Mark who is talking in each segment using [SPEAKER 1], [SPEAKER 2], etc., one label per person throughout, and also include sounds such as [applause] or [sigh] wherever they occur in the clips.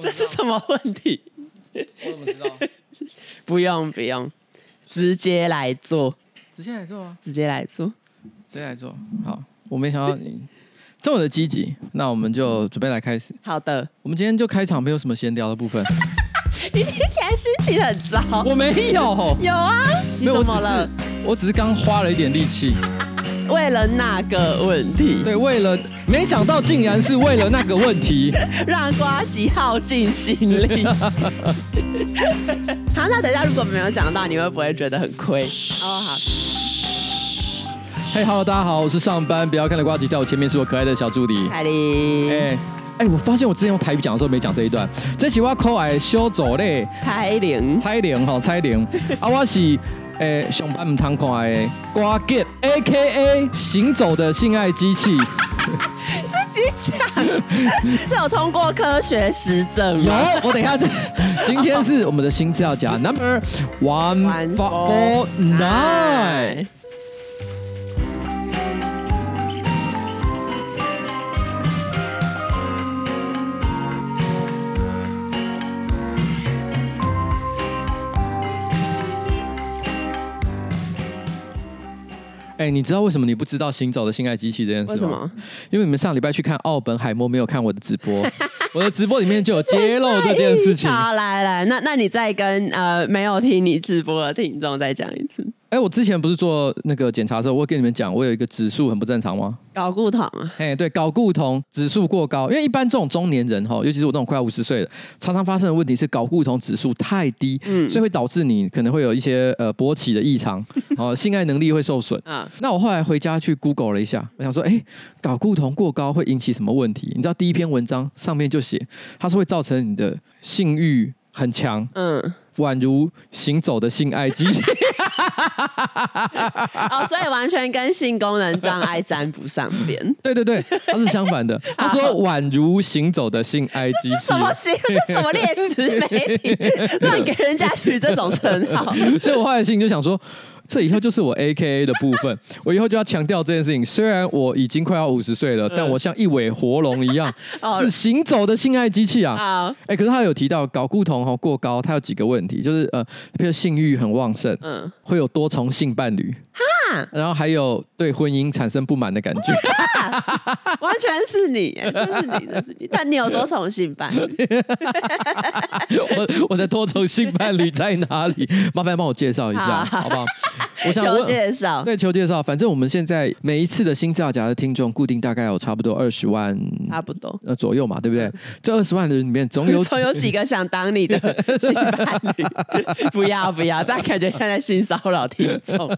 [SPEAKER 1] 这是什么问题？
[SPEAKER 2] 我怎么知道？[laughs]
[SPEAKER 1] 不用不用，直接来做，
[SPEAKER 2] 直接来做啊！
[SPEAKER 1] 直接来做，
[SPEAKER 2] 直接来做。好，我没想到你这么的积极，那我们就准备来开始。
[SPEAKER 1] 好的，
[SPEAKER 2] 我们今天就开场，没有什么闲聊的部分。[laughs]
[SPEAKER 1] 你听起来心情很糟。
[SPEAKER 2] 我没有，
[SPEAKER 1] 有啊，你怎么了？
[SPEAKER 2] 我只是刚花了一点力气。
[SPEAKER 1] 为了那个问题，
[SPEAKER 2] 对，为了没想到竟然是为了那个问题，[laughs]
[SPEAKER 1] 让瓜吉耗尽心力。[laughs] 好，那等一下如果没有讲到，你会不会觉得很亏？哦，好。
[SPEAKER 2] 嘿，Hello，大家好，我是上班不要看的瓜吉，在我前面是我可爱的小助理
[SPEAKER 1] 凯琳。
[SPEAKER 2] 哎哎，我发现我之前用台语讲的时候没讲这一段，这期我可爱修走嘞。
[SPEAKER 1] 蔡玲，
[SPEAKER 2] 蔡玲，好，蔡玲。啊，我是。诶，上班唔通看诶，瓜吉，A K A 行走的性爱机器，
[SPEAKER 1] 自己讲，这有通过科学实证吗？[laughs]
[SPEAKER 2] 有，我等一下，今天是我们的新资料夹，Number One Four Nine。哎、欸，你知道为什么你不知道行走的性爱机器这件事吗？
[SPEAKER 1] 为什么？
[SPEAKER 2] 因为你们上礼拜去看奥本海默，没有看我的直播，[laughs] 我的直播里面就有揭露这件事情。
[SPEAKER 1] 好，来来，那那你再跟呃没有听你直播的听众再讲一次。
[SPEAKER 2] 哎，我之前不是做那个检查的时候，我跟你们讲，我有一个指数很不正常吗？
[SPEAKER 1] 睾固酮啊。
[SPEAKER 2] 哎，对，睾固酮指数过高，因为一般这种中年人哈，尤其是我这种快要五十岁的，常常发生的问题是睾固酮指数太低，嗯，所以会导致你可能会有一些呃勃起的异常，哦，性爱能力会受损 [laughs] 啊。那我后来回家去 Google 了一下，我想说，哎，睾固酮过高会引起什么问题？你知道第一篇文章上面就写，它是会造成你的性欲很强，嗯。宛如行走的性爱机器，[laughs] [laughs]
[SPEAKER 1] 哦，所以完全跟性功能障碍沾不上边。[laughs]
[SPEAKER 2] 对对对，它是相反的。[laughs] 他说宛如行走的性爱机器，
[SPEAKER 1] 什么性？这什么劣质媒体乱给人家取这种称号？
[SPEAKER 2] 所以我后来心里就想说。这以后就是我 AKA 的部分，[laughs] 我以后就要强调这件事情。虽然我已经快要五十岁了，但我像一尾活龙一样，[laughs] 是行走的性爱机器啊！哎，可是他有提到睾固酮哈过高，它有几个问题，就是呃，比如性欲很旺盛，嗯，会有多重性伴侣，哈，然后还有对婚姻产生不满的感觉，[laughs]
[SPEAKER 1] 完全是你，这是你，这是你。但你有多重性伴侣？
[SPEAKER 2] 我我的多重性伴侣在哪里？麻烦帮我介绍一下，好不好？[laughs] 我想
[SPEAKER 1] 求介绍，
[SPEAKER 2] 对，求介绍。反正我们现在每一次的新资料夹的听众固定大概有差不多二十万，
[SPEAKER 1] 差不多
[SPEAKER 2] 呃左右嘛，对不对？这二十万的人里面总有 [laughs]
[SPEAKER 1] 总有几个想当你的 [laughs] 新伴侣。不要不要，这样感觉像在性骚扰听众。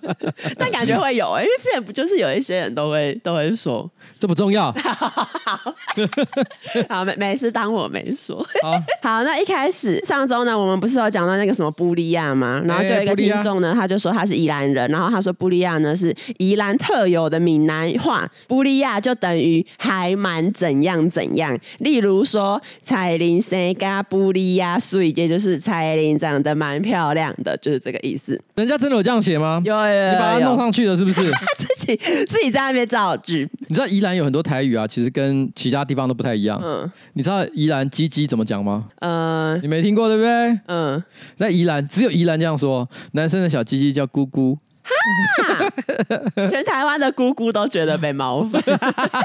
[SPEAKER 1] 但感觉会有、欸，因为之前不就是有一些人都会都会说
[SPEAKER 2] 这不重要。
[SPEAKER 1] 好，没没事，当我没说。好，好，那一开始上周呢，我们不是有讲到那个什么布利亚吗？然后就有一个听众呢，他就说他是宜兰人，然后他说布利亚呢是宜兰特有的闽南话，布利亚就等于还蛮怎样怎样。例如说蔡琳生加布利亚水，也就是蔡琳长得蛮漂亮的，就是这个意思。
[SPEAKER 2] 人家真的有这样写吗？
[SPEAKER 1] 有，有，有，有，
[SPEAKER 2] 你把它弄上去了是不是？[laughs]
[SPEAKER 1] 自己自己在那边造句。
[SPEAKER 2] 你知道宜兰有很多台语啊，其实跟其他地方都不太一样。嗯，你知道宜兰鸡鸡怎么讲吗？嗯，你没听过对不对？嗯，在宜兰只有宜兰这样说，男生的小鸡鸡叫咕咕。
[SPEAKER 1] 哈，全台湾的姑姑都觉得被冒犯。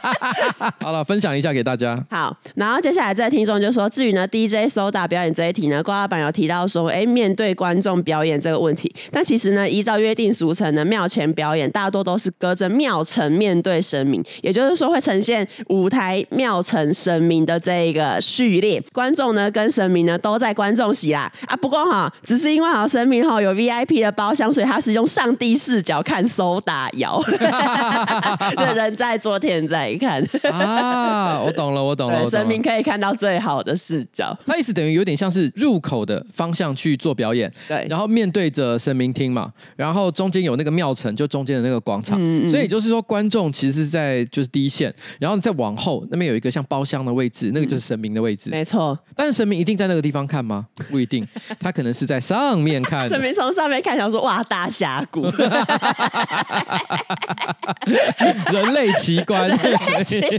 [SPEAKER 1] [laughs]
[SPEAKER 2] 好了，分享一下给大家。
[SPEAKER 1] 好，然后接下来这个听众就说，至于呢 DJ Soda 表演这一题呢，郭老板有提到说，哎，面对观众表演这个问题，但其实呢，依照约定俗成的庙前表演，大多都是隔着庙城面对神明，也就是说会呈现舞台庙城神明的这一个序列，观众呢跟神明呢都在观众席啦。啊，不过哈，只是因为好神明哈有 VIP 的包厢，所以他是用上帝视角看 Soda 摇，[laughs] 人在做天在看
[SPEAKER 2] 啊！我懂了，我懂了，
[SPEAKER 1] 神明可以看到最好的视角。
[SPEAKER 2] 他意思等于有点像是入口的方向去做表演，对，然后面对着神明厅嘛，然后中间有那个庙城，就中间的那个广场，嗯嗯，所以就是说观众其实是在就是第一线，然后再往后那边有一个像包厢的位置，那个就是神明的位置，
[SPEAKER 1] 没错。
[SPEAKER 2] 但是神明一定在那个地方看吗？不一定，他可能是在上面看。[laughs]
[SPEAKER 1] 神明从上面看，想说哇大峡谷。[laughs]
[SPEAKER 2] 人类奇观，人类奇观。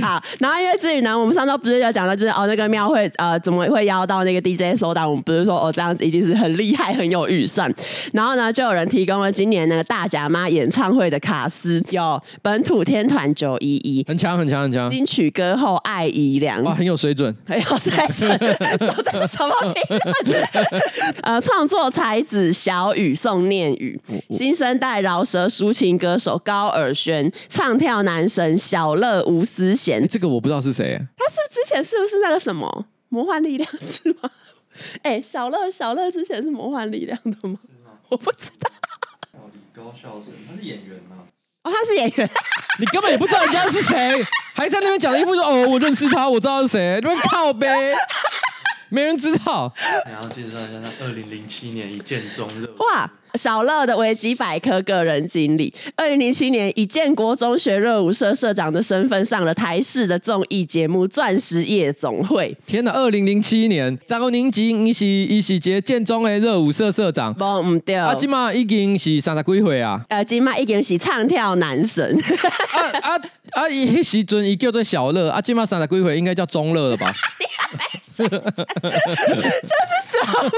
[SPEAKER 2] [laughs]
[SPEAKER 1] 好，然后因为至于呢，我们上周不是有讲到，就是哦，那个庙会呃，怎么会邀到那个 DJ Soda？我们不是说哦，这样子一定是很厉害，很有预算。然后呢，就有人提供了今年那个大甲妈演唱会的卡司，有本土天团九一一，
[SPEAKER 2] 很强很强很强，
[SPEAKER 1] 金曲歌后艾怡良，
[SPEAKER 2] 哇，很有水准，
[SPEAKER 1] 很有水准，说的什么名呃，创作才子小雨宋念宇，新生代饶舌抒情歌手高尔宣，唱跳男神小乐吴思贤、欸，
[SPEAKER 2] 这个我不知道是谁，
[SPEAKER 1] 他是之前是不是那个什么魔幻力量是吗？哎、欸，小乐小乐之前是魔幻力量的吗？吗我不知道。
[SPEAKER 3] 李高孝生，他是演员吗？
[SPEAKER 1] 哦，他是演员，[laughs]
[SPEAKER 2] 你根本也不知道人家是谁，还在那边讲了一副说哦，我认识他，我知道是谁，你们靠北。没人知道。
[SPEAKER 3] 然后介绍一下，他二零零七年一见钟热。
[SPEAKER 1] 哇，小乐的维基百科个人经历：二零零七年以建国中学热舞社社长的身份上了台视的综艺节目《钻石夜总会》。
[SPEAKER 2] 天哪，二零零七年，张国宁及一是一喜节建中的热舞社社长。
[SPEAKER 1] 不唔对，
[SPEAKER 2] 啊，今嘛已经是三十几岁啊。
[SPEAKER 1] 呃，今嘛已经是唱跳男神。
[SPEAKER 2] 啊啊啊！伊迄时阵伊叫做小乐，啊，今嘛三十几岁应该叫中乐了吧？[laughs] [laughs]
[SPEAKER 1] 这是什么？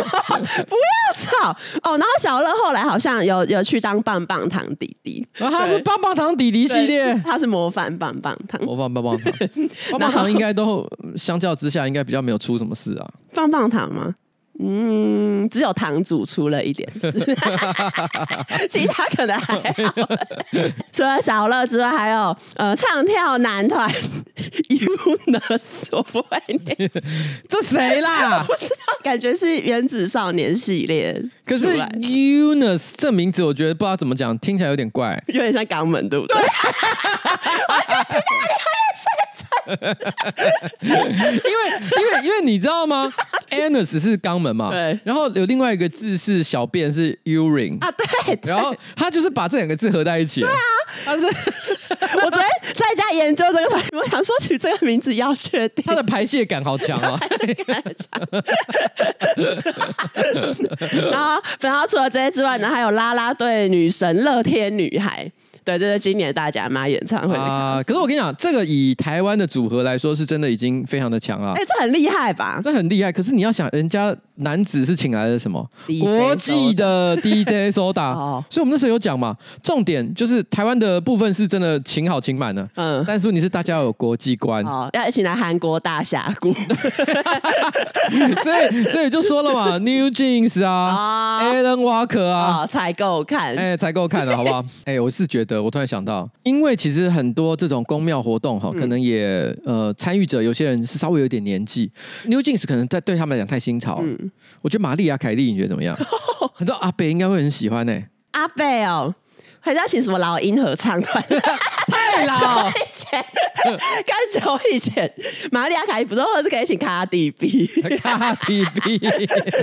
[SPEAKER 1] 不要吵哦！然后小乐后来好像有有去当棒棒糖弟弟，
[SPEAKER 2] 然后他是棒棒糖弟弟系列，
[SPEAKER 1] 他是模范棒棒糖，
[SPEAKER 2] 模范棒棒糖，[laughs] 棒棒糖应该都相较之下应该比较没有出什么事啊？
[SPEAKER 1] 棒棒糖吗？嗯，只有堂主出了一点事，[laughs] 其他可能还好。[laughs] 除了小乐之外，还有呃唱跳男团 [laughs] UNUS，我不会念，
[SPEAKER 2] 这谁啦？
[SPEAKER 1] 我不知道，感觉是原子少年系列。
[SPEAKER 2] 可是 UNUS 这名字，我觉得不知道怎么讲，听起来有点怪，
[SPEAKER 1] 有点像港门，对不对？对我就知道你还没睡。
[SPEAKER 2] 因为因为因为你知道吗？Anus 是肛门嘛，对。然后有另外一个字是小便是 urine
[SPEAKER 1] 啊，对，对。
[SPEAKER 2] 然后他就是把这两个字合在一起。对啊，他是 [laughs]
[SPEAKER 1] 我昨天在家研究这个，我想说取这个名字要确定。
[SPEAKER 2] 他的排泄感好强哦，
[SPEAKER 1] 排泄感很强。[laughs] 然后，然后除了这些之外呢，还有啦啦队女神乐天女孩。对，这是今年大甲妈演唱会啊！
[SPEAKER 2] 可是我跟你讲，这个以台湾的组合来说，是真的已经非常的强了。
[SPEAKER 1] 哎，这很厉害吧？
[SPEAKER 2] 这很厉害。可是你要想，人家男子是请来的什么国际的 DJ Soda，[laughs] 所以我们那时候有讲嘛，重点就是台湾的部分是真的请好请满的。嗯，但是你是大家有国际观，
[SPEAKER 1] 哦，要一起来韩国大峡谷，[laughs]
[SPEAKER 2] 所以所以就说了嘛，[laughs] New Jeans 啊，Alan Walker 啊，
[SPEAKER 1] 才够看，
[SPEAKER 2] 哎，才够看了，好不好？哎，我是觉得。我突然想到，因为其实很多这种公庙活动哈，可能也呃参与者有些人是稍微有点年纪，New Jeans 可能在对他们来讲太新潮。嗯，我觉得玛丽亚凯莉，你觉得怎么样？[laughs] 很多阿北应该会很喜欢呢、欸。
[SPEAKER 1] 阿北哦。还是要请什么老鹰合唱团？
[SPEAKER 2] 太老
[SPEAKER 1] 以前，[laughs] 更久以前，玛利亚凯莉不是，或者是可以请卡迪 B，
[SPEAKER 2] 卡迪 B。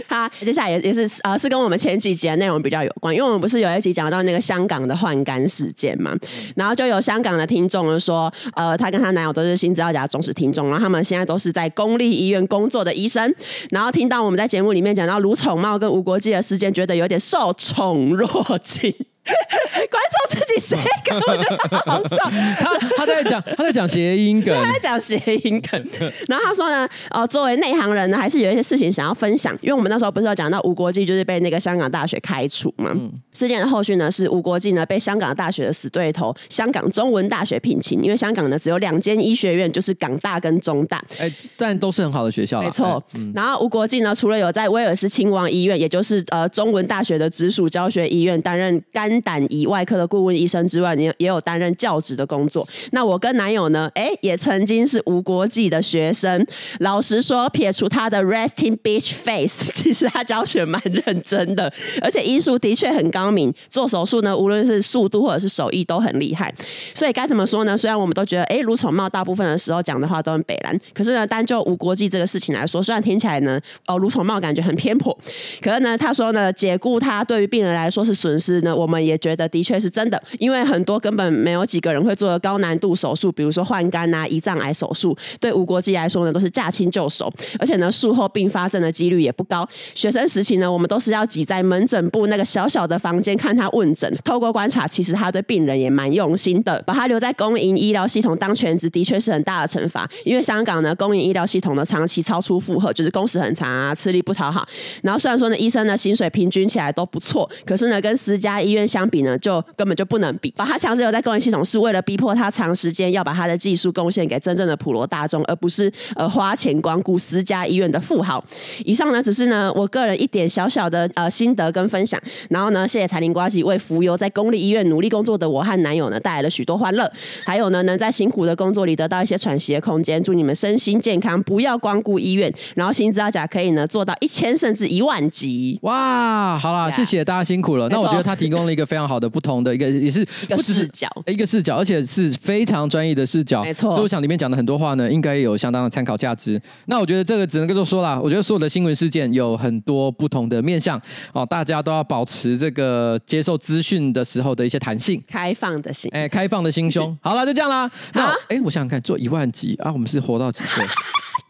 [SPEAKER 1] 他接下来也也是呃，是跟我们前几集的内容比较有关，因为我们不是有一集讲到那个香港的换肝事件嘛，然后就有香港的听众说，呃，她跟她男友都是新资料夹忠实听众，然后他们现在都是在公立医院工作的医生，然后听到我们在节目里面讲到卢宠茂跟吴国际的事件，觉得有点受宠若惊。[laughs] 观众自己写梗，我觉得好好笑。
[SPEAKER 2] 他他在讲他在讲谐音梗，
[SPEAKER 1] 他在讲谐音梗。然后他说呢，哦，作为内行人呢，还是有一些事情想要分享。因为我们那时候不是有讲到吴国记就是被那个香港大学开除嘛？嗯、事件的后续呢是吴国记呢被香港大学的死对头香港中文大学聘请，因为香港呢只有两间医学院，就是港大跟中大。
[SPEAKER 2] 哎，但都是很好的学校，
[SPEAKER 1] 没错。嗯、然后吴国记呢，除了有在威尔斯亲王医院，也就是呃中文大学的直属教学医院担任胆胰外科的顾问医生之外，也也有担任教职的工作。那我跟男友呢，哎，也曾经是吴国记的学生。老实说，撇除他的 resting bitch face，[laughs] 其实他教学蛮认真的，而且医术的确很高明。做手术呢，无论是速度或者是手艺都很厉害。所以该怎么说呢？虽然我们都觉得，哎，卢宠茂大部分的时候讲的话都很北蓝，可是呢，单就吴国际这个事情来说，虽然听起来呢，哦，卢宠茂感觉很偏颇，可是呢，他说呢，解雇他对于病人来说是损失呢，我们。也觉得的确是真的，因为很多根本没有几个人会做高难度手术，比如说换肝啊、胰脏癌手术，对无国际来说呢，都是驾轻就熟，而且呢，术后并发症的几率也不高。学生时期呢，我们都是要挤在门诊部那个小小的房间看他问诊，透过观察，其实他对病人也蛮用心的，把他留在公营医疗系统当全职，的确是很大的惩罚。因为香港呢，公营医疗系统呢长期超出负荷，就是工时很长啊，吃力不讨好。然后虽然说呢，医生呢薪水平均起来都不错，可是呢，跟私家医院相比呢，就根本就不能比。把他强制留在公营系统，是为了逼迫他长时间要把他的技术贡献给真正的普罗大众，而不是呃花钱光顾私家医院的富豪。以上呢，只是呢我个人一点小小的呃心得跟分享。然后呢，谢谢财龄呱吉为浮游在公立医院努力工作的我和男友呢带来了许多欢乐，还有呢能在辛苦的工作里得到一些喘息的空间。祝你们身心健康，不要光顾医院，然后新资料夹可以呢做到一千甚至一万级。
[SPEAKER 2] 哇，好了谢谢大家辛苦了。那我觉得他提供了一个 [laughs] 非常好的不同的一个也是
[SPEAKER 1] 一个视角，
[SPEAKER 2] 一个视角，而且是非常专业的视角。
[SPEAKER 1] 没错，
[SPEAKER 2] 所以我想里面讲的很多话呢，应该有相当的参考价值。那我觉得这个只能够说啦，我觉得所有的新闻事件有很多不同的面向哦，大家都要保持这个接受资讯的时候的一些弹性、
[SPEAKER 1] 开放的心，
[SPEAKER 2] 哎，开放的心胸。[laughs] 好了，就这样啦。那哎，我想想看，做一万集啊，我们是活到几岁？[laughs] [laughs]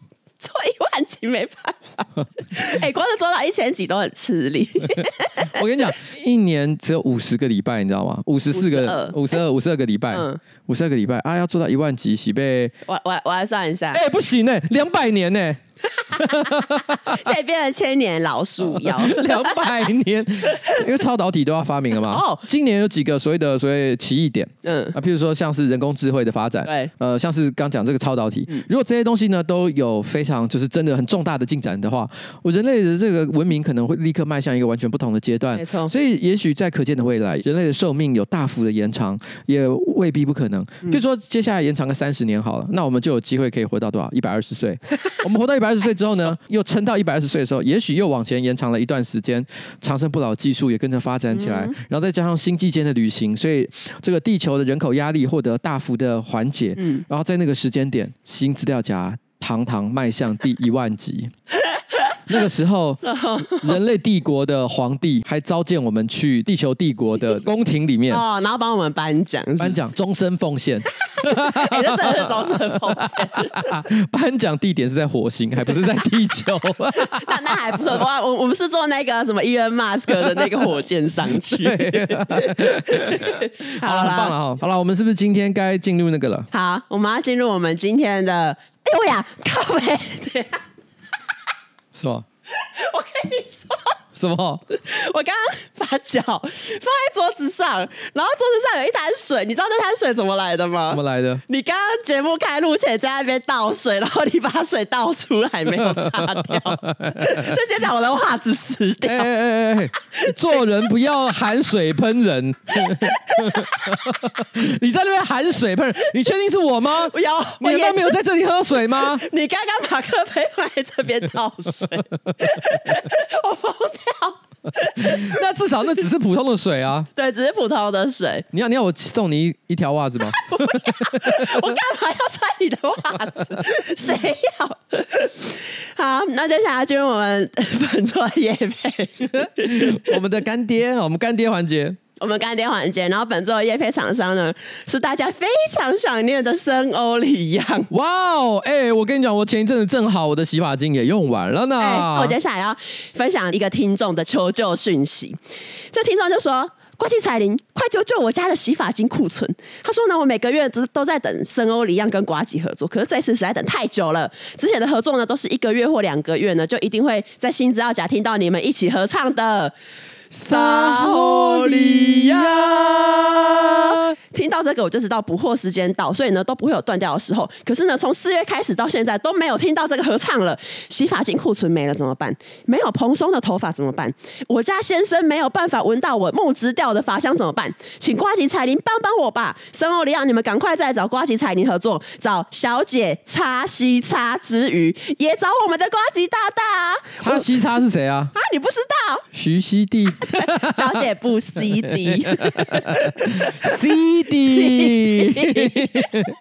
[SPEAKER 1] 做一万集没办法，[laughs] 哎、欸，光是做到一千集都很吃力。[laughs]
[SPEAKER 2] 我跟你讲，一年只有五十个礼拜，你知道吗？五十四个、五十二、五十二个礼拜，五十二个礼拜啊，要做到一万集，喜被
[SPEAKER 1] 我我我来算一下，
[SPEAKER 2] 哎、欸，不行呢、欸，两百年呢、欸。
[SPEAKER 1] 现在变成千年老树妖，[laughs]
[SPEAKER 2] 两百年，因为超导体都要发明了嘛。哦，今年有几个所谓的所谓奇异点，嗯啊，譬如说像是人工智慧的发展，
[SPEAKER 1] 对，
[SPEAKER 2] 呃，像是刚讲这个超导体，如果这些东西呢都有非常就是真的很重大的进展的话，我人类的这个文明可能会立刻迈向一个完全不同的阶段。
[SPEAKER 1] 没错，所
[SPEAKER 2] 以也许在可见的未来，人类的寿命有大幅的延长，也未必不可能。譬如说接下来延长个三十年好了，那我们就有机会可以活到多少？一百二十岁。[laughs] 我们活到一百二十岁之后呢，[laughs] 又撑到一百二十岁的时候，也许又往前延长了一段时间，长生不老技术也跟着发展起来，嗯，然后再加上星际间的旅行，所以这个地球的人口压力获得大幅的缓解。嗯，然后在那个时间点，新资料夹堂堂迈向第一万集。那个时候，[laughs] 人类帝国的皇帝还召见我们去地球帝国的宫廷里面
[SPEAKER 1] 哦，然后帮我们颁奖，
[SPEAKER 2] 颁奖终身奉献。[laughs]
[SPEAKER 1] 哎、欸，这真的是终身奉献。[laughs]
[SPEAKER 2] 颁奖地点是在火星，还不是在地球。
[SPEAKER 1] 那那还不错，我我我们是坐那个什么伊恩马斯克的那个火箭上去。
[SPEAKER 2] 好了，很棒了哈。好了，我们是不是今天该进入那个了？
[SPEAKER 1] 好，我们要进入我们今天的。哎呦呀，靠北。
[SPEAKER 2] 是吧？[laughs]
[SPEAKER 1] 我跟你说。
[SPEAKER 2] 什么？
[SPEAKER 1] 我刚刚把脚放在桌子上，然后桌子上有一滩水，你知道这滩水怎么来的吗？
[SPEAKER 2] 怎么来的？
[SPEAKER 1] 你刚刚节目开录前在那边倒水，然后你把水倒出来没有擦掉，[laughs] 就现在我的袜子湿掉。哎哎哎！
[SPEAKER 2] 做人不要含水喷人。[laughs] 你在那边含水喷人，你确定是我吗？
[SPEAKER 1] 不要，
[SPEAKER 2] 你难道没有在这里喝水吗？[laughs]
[SPEAKER 1] 你刚刚马克杯放在这边倒水，我疯掉。[laughs]
[SPEAKER 2] 那至少那只是普通的水啊，
[SPEAKER 1] 对，只是普通的水。
[SPEAKER 2] 你要你要我送你一一条袜子吗？[laughs]
[SPEAKER 1] 我干嘛要穿你的袜子？[laughs] 谁要？好，那接下来进入我们本周业配，
[SPEAKER 2] 我们的干爹，我们干爹环节。
[SPEAKER 1] 我们干爹环节，然后本周的夜配厂商呢，是大家非常想念的森欧里漾。
[SPEAKER 2] 哇哦，哎，我跟你讲，我前一阵子正好我的洗发精也用完了呢。
[SPEAKER 1] 欸、我接下来要分享一个听众的求救讯息。这听众就说：“呱吉彩铃，快救救我家的洗发精库存！”他说呢，我每个月都都在等森欧里漾跟瓜吉合作，可是这次实在等太久了。之前的合作呢，都是一个月或两个月呢，就一定会在新资料夹听到你们一起合唱的。森欧黎漾，听到这个我就知道补货时间到，所以呢都不会有断掉的时候。可是呢，从四月开始到现在都没有听到这个合唱了。洗发精库存没了怎么办？没有蓬松的头发怎么办？我家先生没有办法闻到我木质调的发香怎么办？请瓜吉彩铃帮帮我吧！森欧里亚，你们赶快再找瓜吉彩铃合作，找小姐擦西擦之余，也找我们的瓜吉大大。
[SPEAKER 2] 擦西擦是谁啊？
[SPEAKER 1] 啊，你不知道？
[SPEAKER 2] 徐熙娣。
[SPEAKER 1] 小姐不 CD，CD，[laughs] [laughs]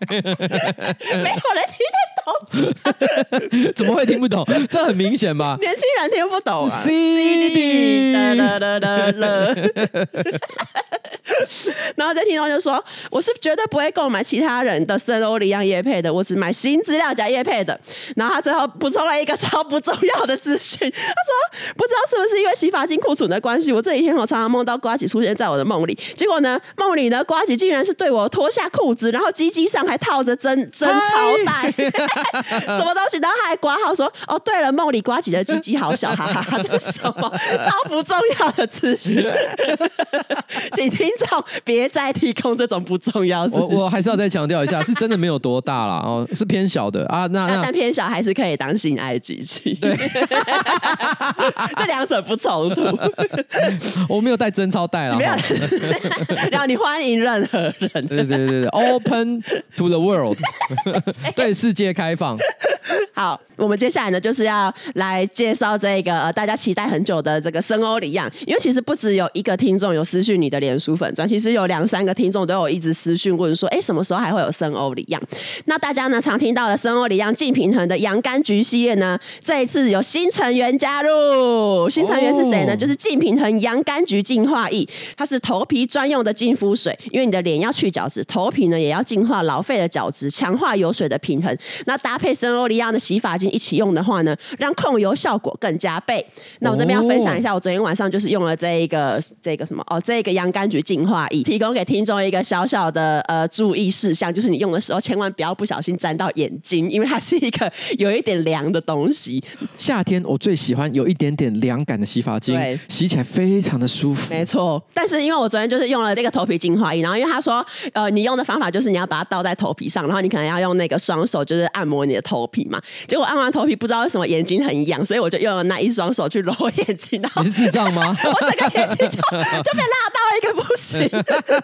[SPEAKER 1] 没有人听得懂。
[SPEAKER 2] 怎么会听不懂？这很明显吧？
[SPEAKER 1] 年轻人听不懂啊。
[SPEAKER 2] CD，[laughs]
[SPEAKER 1] 然后这听众就说：“我是绝对不会购买其他人的森欧里漾叶配的，我只买新资料夹叶配的。”然后他最后补充了一个超不重要的资讯，他说：“不知道是不是因为洗发精库存的关系，我这几天我常常梦到瓜吉出现在我的梦里。结果呢，梦里呢，瓜吉竟然是对我脱下裤子，然后鸡鸡上还套着真真超带，[laughs] 什么东西？然后他还挂号说：‘哦，对了，梦里瓜吉的鸡鸡好小，哈哈哈，这是什么超不重要的资讯？’请听。”听众别再提供这种不重要的。
[SPEAKER 2] 我我还是要再强调一下，是真的没有多大啦，哦，是偏小的啊。那那
[SPEAKER 1] 但偏小还是可以当性爱机器。
[SPEAKER 2] 对，[laughs]
[SPEAKER 1] 这两者不冲突。[laughs]
[SPEAKER 2] 我没有带真钞带了，没有。[laughs]
[SPEAKER 1] 然后你欢迎任何人。
[SPEAKER 2] 对对对对，Open to the world，[laughs] 对世界开放。
[SPEAKER 1] 好，我们接下来呢，就是要来介绍这个呃大家期待很久的这个森欧里漾，因为其实不只有一个听众有私讯你的脸书粉专，其实有两三个听众都有一直私讯问说，哎，什么时候还会有森欧里漾？那大家呢常听到的森欧里漾净平衡的洋甘菊系列呢，这一次有新成员加入，新成员是谁呢？哦、就是净平衡洋甘菊净化液，它是头皮专用的净肤水，因为你的脸要去角质，头皮呢也要净化老废的角质，强化油水的平衡。那搭配森欧利亚的洗发精一起用的话呢，让控油效果更加倍。那我这边要分享一下，我昨天晚上就是用了这一个这个什么哦，这个洋甘菊净化液，提供给听众一个小小的呃注意事项，就是你用的时候千万不要不小心沾到眼睛，因为它是一个有一点凉的东西。
[SPEAKER 2] 夏天我最喜欢有一点点凉感的洗发精，对洗起来非常的舒服。
[SPEAKER 1] 没错，但是因为我昨天就是用了这个头皮净化液，然后因为他说呃，你用的方法就是你要把它倒在头皮上，然后你可能要用那个双手就是按摩你的头皮嘛。结果按完头皮，不知道为什么眼睛很痒，所以我就用了那一双手去揉眼睛。
[SPEAKER 2] 你是智障吗？[laughs]
[SPEAKER 1] 我整个眼睛就就被辣到一个不行。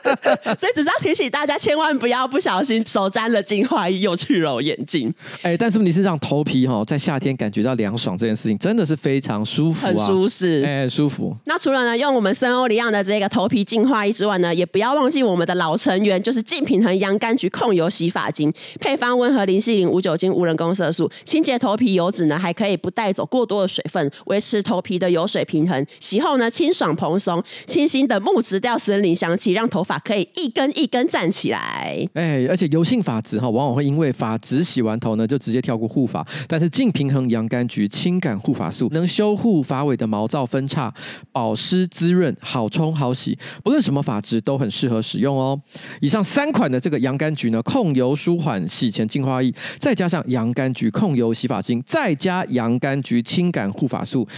[SPEAKER 1] [laughs] 所以只是要提醒大家，千万不要不小心手沾了净化液又去揉眼睛。
[SPEAKER 2] 哎，但是问题是让头皮哈在夏天感觉到凉爽这件事情，真的是非常舒服，啊，
[SPEAKER 1] 很舒适，
[SPEAKER 2] 哎，舒服。
[SPEAKER 1] 那除了呢用我们森欧黎漾的这个头皮净化仪之外呢，也不要忘记我们的老成员，就是净平衡洋甘菊控油洗发精，配方温和，零矽灵，无酒精，无人工色素。清洁头皮油脂呢，还可以不带走过多的水分，维持头皮的油水平衡。洗后呢，清爽蓬松，清新的木质调森林香气，让头发可以一根一根站起来。
[SPEAKER 2] 哎，而且油性发质哈，往往会因为发质洗完头呢，就直接跳过护发。但是净平衡洋甘菊轻感护发素能修护发尾的毛躁分叉，保保湿滋润，好冲好洗，不论什么发质都很适合使用哦。以上三款的这个洋甘菊呢，控油舒缓洗前净化液，再加上洋甘菊控油。洗发精，再加洋甘菊清感护发素，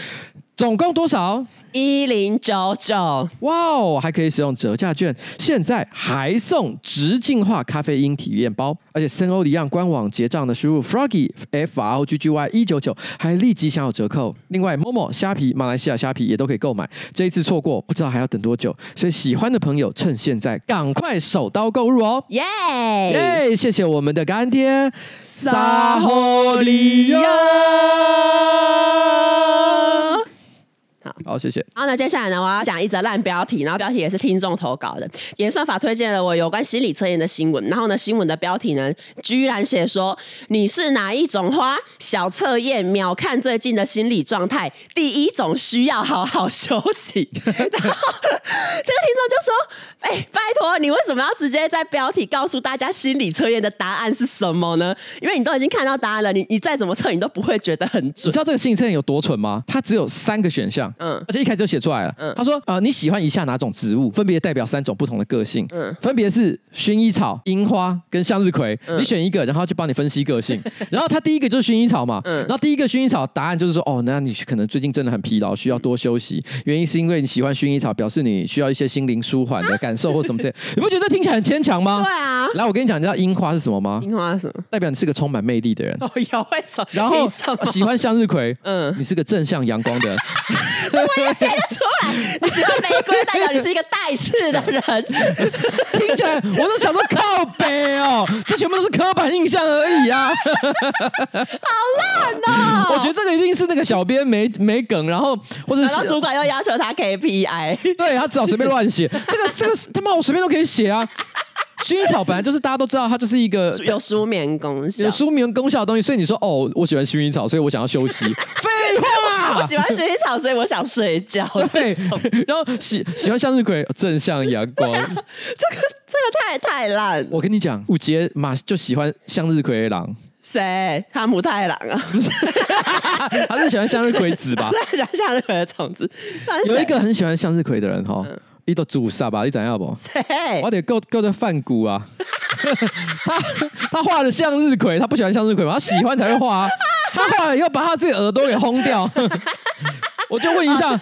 [SPEAKER 2] 总共多少？
[SPEAKER 1] 一零九九，
[SPEAKER 2] 哇哦，还可以使用折价券，现在还送直净化咖啡因体验包，而且森欧里漾官网结账的输入 Froggy F R O G G Y 一九九，还立即享有折扣。另外，Momo 虾皮、马来西亚虾皮也都可以购买。这一次错过，不知道还要等多久，所以喜欢的朋友趁现在赶快手刀购入哦！
[SPEAKER 1] 耶
[SPEAKER 2] 耶，谢谢我们的干爹沙欧黎漾。好，谢谢。
[SPEAKER 1] 然后呢，接下来呢，我要讲一则烂标题，然后标题也是听众投稿的。演算法推荐了我有关心理测验的新闻，然后呢，新闻的标题呢，居然写说你是哪一种花？小测验秒看最近的心理状态。第一种需要好好休息。[laughs] 然后这个听众就说：“哎、欸，拜托你为什么要直接在标题告诉大家心理测验的答案是什么呢？因为你都已经看到答案了，你你再怎么测，你都不会觉得很准。
[SPEAKER 2] 你知道这个心理测验有多蠢吗？它只有三个选项。嗯。而且一开始就写出来了。嗯，他说：“呃，你喜欢以下哪种植物？分别代表三种不同的个性。嗯，分别是薰衣草、樱花跟向日葵。嗯，你选一个，然后就帮你分析个性。然后他第一个就是薰衣草嘛。嗯，然后第一个薰衣草答案就是说：哦，那你可能最近真的很疲劳，需要多休息。原因是因为你喜欢薰衣草，表示你需要一些心灵舒缓的感受或什么之类。[laughs] 你不觉得这听起来很牵强吗？
[SPEAKER 1] 对啊。
[SPEAKER 2] 来，我跟你讲，你知道樱花是什么吗？
[SPEAKER 1] 樱花是什么？
[SPEAKER 2] 代表你是个充满魅力的人。
[SPEAKER 1] 哦，有为什么？
[SPEAKER 2] 然后喜欢向日葵。嗯，你是个正向阳光的人。[laughs]
[SPEAKER 1] 怎么也写得出来？你喜欢玫瑰，代表你是一个带刺的人。
[SPEAKER 2] 听起来，我都想说靠北哦，这全部都是刻板印象而已啊。
[SPEAKER 1] 好烂哦！
[SPEAKER 2] 我觉得这个一定是那个小编没没梗，然后或者是
[SPEAKER 1] 主管又要求他 KPI，
[SPEAKER 2] 对他只好随便乱写。这个这个他妈我随便都可以写啊。[laughs] 薰衣草本来就是大家都知道，它就是一个
[SPEAKER 1] 有舒眠功效，
[SPEAKER 2] 有舒眠功效的东西。所以你说哦，我喜欢薰衣草，所以我想要休息。废话，
[SPEAKER 1] 我喜欢薰衣草，所以我想睡觉。
[SPEAKER 2] 对，然后喜喜欢向日葵，正向阳光。[laughs] 这个
[SPEAKER 1] 这个太太烂。
[SPEAKER 2] 我跟你讲，五杰马就喜欢向日葵狼。
[SPEAKER 1] 谁？汤姆太郎啊？不是，
[SPEAKER 2] 他是喜欢向日葵籽吧？[laughs]
[SPEAKER 1] 喜欢向日葵的种子。
[SPEAKER 2] 有一个很喜欢向日葵的人哈，一朵朱砂吧？你怎样不？我得够够的梵谷啊！[laughs] 他他画的向日葵，他不喜欢向日葵吗？他喜欢才会画啊！他画了以后，把他自己耳朵给轰掉。[laughs] 我就问一下，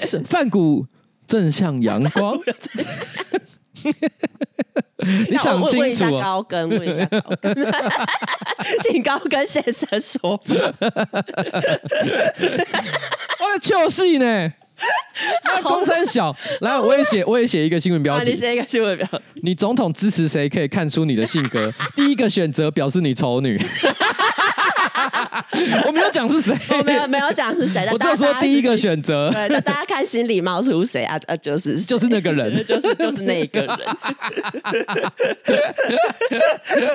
[SPEAKER 2] 是梵谷正向阳光？[laughs] 你想清楚、啊、问一下
[SPEAKER 1] 高跟，问一下高跟，请高跟先生说。
[SPEAKER 2] 我要救戏呢，[laughs] 那公三小，来，我也写，[laughs] 我也写一个新闻标题。
[SPEAKER 1] 你写一个新闻标题。
[SPEAKER 2] 你总统支持谁？可以看出你的性格。[laughs] 第一个选择表示你丑女。我没有讲是谁，
[SPEAKER 1] 我没有没有讲是谁，
[SPEAKER 2] 我只说第一个选择。
[SPEAKER 1] 对，那大家看心里冒出谁啊？呃，就是
[SPEAKER 2] 就是那个人，
[SPEAKER 1] 就是就是那一个人。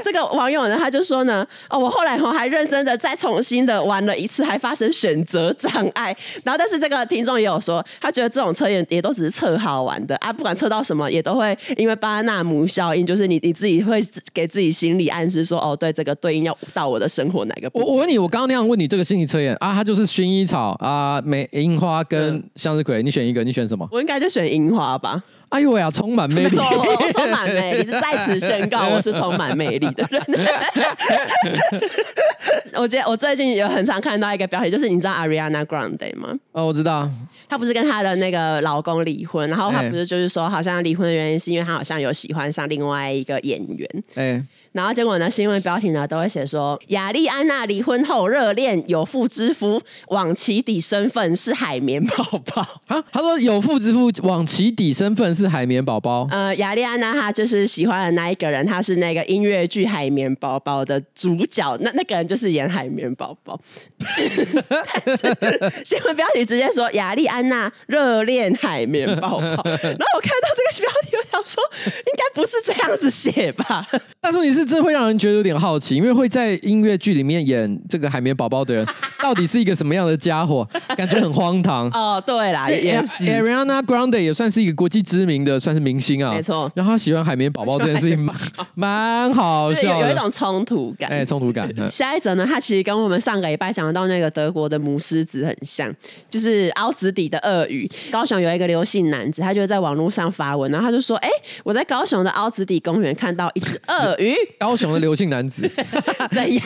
[SPEAKER 1] 这个网友呢，他就说呢，哦，我后来我还认真的再重新的玩了一次，还发生选择障碍。然后，但是这个听众也有说，他觉得这种测验也都只是测好玩的啊，不管测到什么，也都会因为巴纳姆效应，就是你你自己会给自己心理暗示说，哦，对，这个对应要到我的生活哪个部分？
[SPEAKER 2] 我我问你，我刚刚那样问你这个心理测验啊，它就是薰衣草啊、玫樱花跟向日葵，你选一个，你选什么？
[SPEAKER 1] 我应该就选樱花吧。
[SPEAKER 2] 哎呦呀，充满魅力！[laughs]
[SPEAKER 1] 充满魅力，是在此宣告我是充满魅力的人。[laughs] 我觉得我最近有很常看到一个标题，就是你知道 Ariana Grande 吗？
[SPEAKER 2] 哦，我知道。
[SPEAKER 1] 她不是跟她的那个老公离婚，然后她不是就是说，好像离婚的原因是因为她好像有喜欢上另外一个演员。哎。然后结果呢？新闻标题呢都会写说，亚丽安娜离婚后热恋有妇之夫，往起底身份是海绵宝宝
[SPEAKER 2] 啊。他说有妇之夫往起底身份是海绵宝宝。
[SPEAKER 1] 呃，亚丽安娜她就是喜欢的那一个人，他是那个音乐剧《海绵宝宝》的主角，那那个人就是演海绵宝宝。[laughs] 但是新闻标题直接说亚丽安娜热恋海绵宝宝，[laughs] 然后我看到这个标题，我想说应该不是这样子写吧？
[SPEAKER 2] 但是你是。这会让人觉得有点好奇，因为会在音乐剧里面演这个海绵宝宝的人，到底是一个什么样的家伙？感觉很荒唐。[laughs]
[SPEAKER 1] 哦，对啦，也是。
[SPEAKER 2] Ariana Grande 也算是一个国际知名的，算是明星啊。
[SPEAKER 1] 没错。
[SPEAKER 2] 然后他喜欢海绵宝宝这件事情蛮 [laughs] 蛮好笑，
[SPEAKER 1] 有一种冲突感。
[SPEAKER 2] 哎，冲突感。
[SPEAKER 1] 下一则呢，他其实跟我们上个礼拜讲到那个德国的母狮子很像，就是凹子底的鳄鱼。高雄有一个刘姓男子，他就在网络上发文，然后他就说：“哎，我在高雄的凹子底公园看到一只鳄鱼。”
[SPEAKER 2] 高雄的刘姓男子 [laughs]
[SPEAKER 1] 怎样？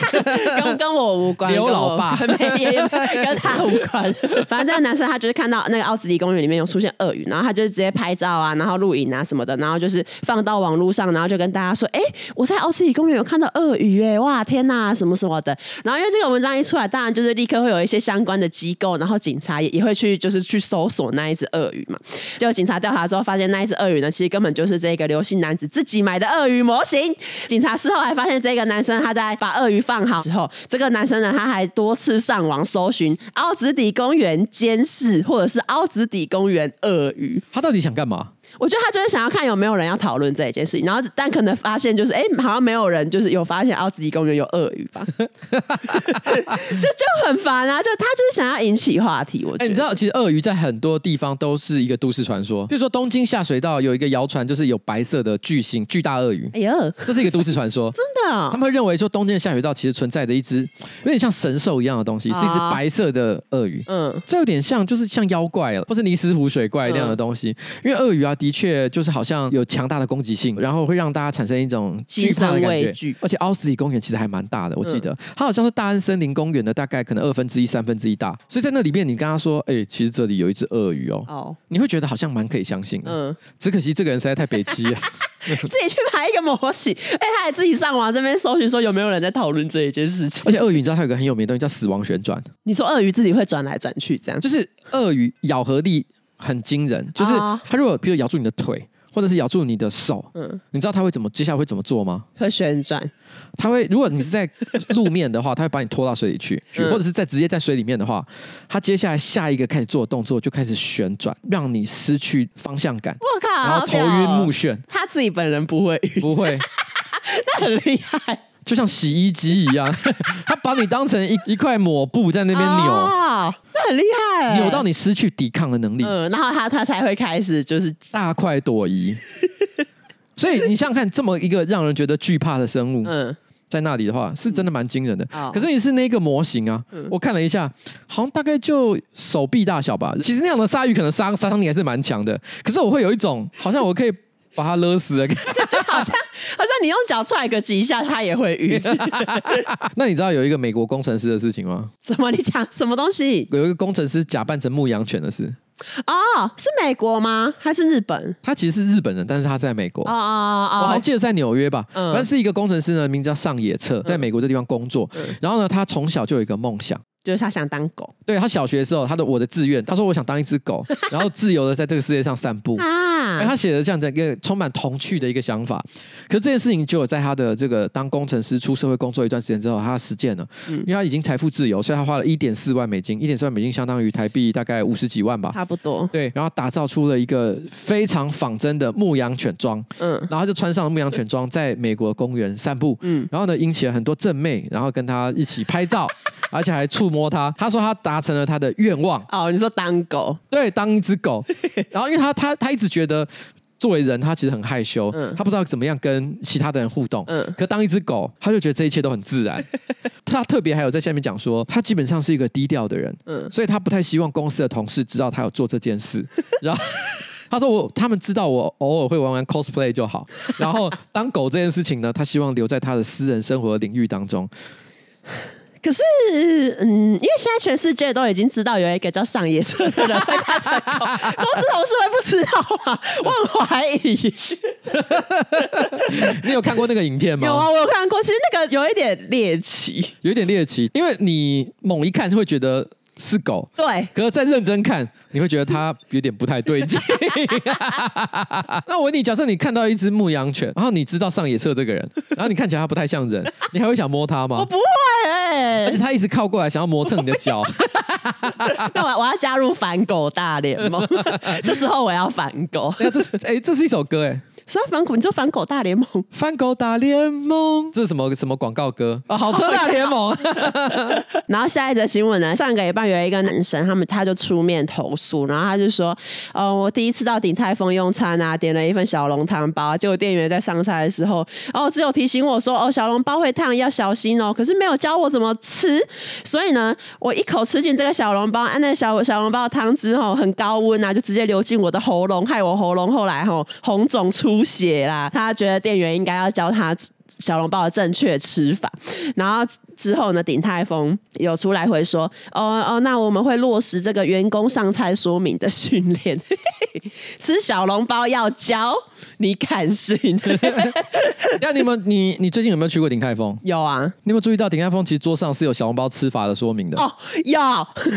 [SPEAKER 1] 跟 [laughs] 跟我无关。
[SPEAKER 2] 刘老爸 [laughs]
[SPEAKER 1] 没跟他无关。反正这个男生他就是看到那个奥斯迪公园里面有出现鳄鱼，然后他就直接拍照啊，然后录影啊什么的，然后就是放到网络上，然后就跟大家说：“哎，我在奥斯迪公园有看到鳄鱼，哎，哇，天哪，什么什么的。”然后因为这个文章一出来，当然就是立刻会有一些相关的机构，然后警察也也会去就是去搜索那一只鳄鱼嘛。结果警察调查之后发现，那一只鳄鱼呢，其实根本就是这个刘姓男子自己买的鳄鱼模型。警察事后还发现，这个男生他在把鳄鱼放好之后，这个男生呢，他还多次上网搜寻凹子底公园监视，或者是凹子底公园鳄鱼。
[SPEAKER 2] 他到底想干嘛？
[SPEAKER 1] 我觉得他就是想要看有没有人要讨论这一件事情，然后但可能发现就是哎，好像没有人就是有发现奥斯迪公园有鳄鱼吧，[laughs] 就就很烦啊！就他就是想要引起话题。我觉得、欸、
[SPEAKER 2] 你知道，其实鳄鱼在很多地方都是一个都市传说，比如说东京下水道有一个谣传，就是有白色的巨型巨大鳄鱼。哎呀，这是一个都市传说，[laughs]
[SPEAKER 1] 真的、哦。
[SPEAKER 2] 他们会认为说东京的下水道其实存在着一只有点像神兽一样的东西，是一只白色的鳄鱼。嗯，这有点像就是像妖怪了，或是尼斯湖水怪那样的东西。嗯、因为鳄鱼啊，的确就是好。像有强大的攻击性，然后会让大家产生一种惧怕的感觉。而且奥斯里公园其实还蛮大的，我记得、嗯、它好像是大安森林公园的大概可能二分之一、三分之一大。所以在那里面，你跟他说：“哎、欸，其实这里有一只鳄鱼哦。”哦，你会觉得好像蛮可以相信的。嗯，只可惜这个人实在太北七了，[laughs]
[SPEAKER 1] 自己去买一个模型，哎，他还自己上网这边搜寻说有没有人在讨论这一件事情。
[SPEAKER 2] 而且鳄鱼，你知道它有个很有名的东西叫死亡旋转。
[SPEAKER 1] 你说鳄鱼自己会转来转去，这样
[SPEAKER 2] 就是鳄鱼咬合力很惊人，就是它如果比如咬住你的腿。或者是咬住你的手，嗯，你知道他会怎么接下来会怎么做吗？
[SPEAKER 1] 会旋转。
[SPEAKER 2] 他会，如果你是在路面的话，[laughs] 他会把你拖到水里去，嗯、或者是在直接在水里面的话，他接下来下一个开始做的动作就开始旋转，让你失去方向感。
[SPEAKER 1] 我靠，
[SPEAKER 2] 然后头晕目眩。
[SPEAKER 1] 他自己本人不会晕，
[SPEAKER 2] 不会，[laughs]
[SPEAKER 1] 那很厉害，
[SPEAKER 2] 就像洗衣机一样，[laughs] 他把你当成一一块抹布在那边扭，
[SPEAKER 1] 哦、那很厉害，
[SPEAKER 2] 扭到你失去抵抗的能力。
[SPEAKER 1] 嗯，然后他他才会开始就是
[SPEAKER 2] 大快朵颐。[laughs] 所以你想想看，这么一个让人觉得惧怕的生物，嗯，在那里的话，是真的蛮惊人的。可是你是那个模型啊，我看了一下，好像大概就手臂大小吧。其实那样的鲨鱼可能杀杀伤力还是蛮强的。可是我会有一种，好像我可以把他勒死的感觉，[laughs]
[SPEAKER 1] 就好像好像你用脚踹个几下，他也会晕。[laughs]
[SPEAKER 2] 那你知道有一个美国工程师的事情吗？
[SPEAKER 1] 什么？你讲什么东西？
[SPEAKER 2] 有一个工程师假扮成牧羊犬的事。
[SPEAKER 1] 哦，是美国吗？还是日本？
[SPEAKER 2] 他其实是日本人，但是他在美国。哦哦哦，我还记得在纽约吧。嗯，反正是一个工程师呢，名字叫上野彻，在美国这地方工作。嗯，然后呢，他从小就有一个梦想。
[SPEAKER 1] 就是他想当狗，
[SPEAKER 2] 对，他小学的时候，他的我的志愿，他说我想当一只狗，[laughs] 然后自由的在这个世界上散步啊。他写的这样的一个充满童趣的一个想法，可是这件事情就有在他的这个当工程师出社会工作一段时间之后，他实践了，嗯，因为他已经财富自由，所以他花了一点四万美金，一点四万美金相当于台币大概五十几万吧，
[SPEAKER 1] 差不多。
[SPEAKER 2] 对，然后打造出了一个非常仿真的牧羊犬装，嗯，然后他就穿上了牧羊犬装，在美国公园散步，嗯，然后呢，引起了很多正妹，然后跟他一起拍照。而且还触摸它，他说他达成了他的愿望。
[SPEAKER 1] 哦，你说当狗？
[SPEAKER 2] 对，当一只狗。[laughs] 然后，因为他他他一直觉得作为人，他其实很害羞，嗯、他不知道怎么样跟其他的人互动。嗯，可当一只狗，他就觉得这一切都很自然。[laughs] 他特别还有在下面讲说，他基本上是一个低调的人。嗯，所以他不太希望公司的同事知道他有做这件事。[laughs] 然后他说我他们知道我偶尔会玩玩 cosplay 就好。然后当狗这件事情呢，他希望留在他的私人生活的领域当中。
[SPEAKER 1] 可是，嗯，因为现在全世界都已经知道有一个叫上野彻的人被他成功，公司同事会不知道吗？我很怀疑。[laughs]
[SPEAKER 2] 你有看过那个影片吗？
[SPEAKER 1] 有啊，我有看过。其实那个有一点猎奇，
[SPEAKER 2] 有一点猎奇，因为你猛一看就会觉得。是狗，
[SPEAKER 1] 对。
[SPEAKER 2] 可是再认真看，你会觉得它有点不太对劲。[laughs] 那我问你，假设你看到一只牧羊犬，然后你知道上野彻这个人，然后你看起来它不太像人，你还会想摸它吗？
[SPEAKER 1] 我不会哎、欸，
[SPEAKER 2] 而且它一直靠过来，想要磨蹭你的脚。[laughs]
[SPEAKER 1] 那我我要加入反狗大联盟，[laughs] 这时候我要反狗。
[SPEAKER 2] 那，这是哎，这是一首歌哎。
[SPEAKER 1] 什么反狗？你就反狗大联盟？
[SPEAKER 2] 反狗大联盟，这是什么什么广告歌啊？好车大联盟。
[SPEAKER 1] 然后下一则新闻呢？上个礼拜有一个男生，他们他就出面投然后他就说：“哦，我第一次到鼎泰丰用餐啊，点了一份小笼汤包，结果店员在上菜的时候，哦，只有提醒我说，哦，小笼包会烫，要小心哦，可是没有教我怎么吃。所以呢，我一口吃进这个小笼包，按那小小笼包的汤汁吼很高温啊，就直接流进我的喉咙，害我喉咙后来吼红肿。”出血啦！他觉得店员应该要教他小笼包的正确吃法，然后之后呢，鼎泰丰有出来回说：“哦哦，那我们会落实这个员工上菜说明的训练，[laughs] 吃小笼包要教。”你敢信？[laughs]
[SPEAKER 2] 那你们，你你最近有没有去过鼎泰丰？
[SPEAKER 1] 有啊，
[SPEAKER 2] 你有没有注意到鼎泰丰其实桌上是有小笼包吃法的说明的？
[SPEAKER 1] 哦，有，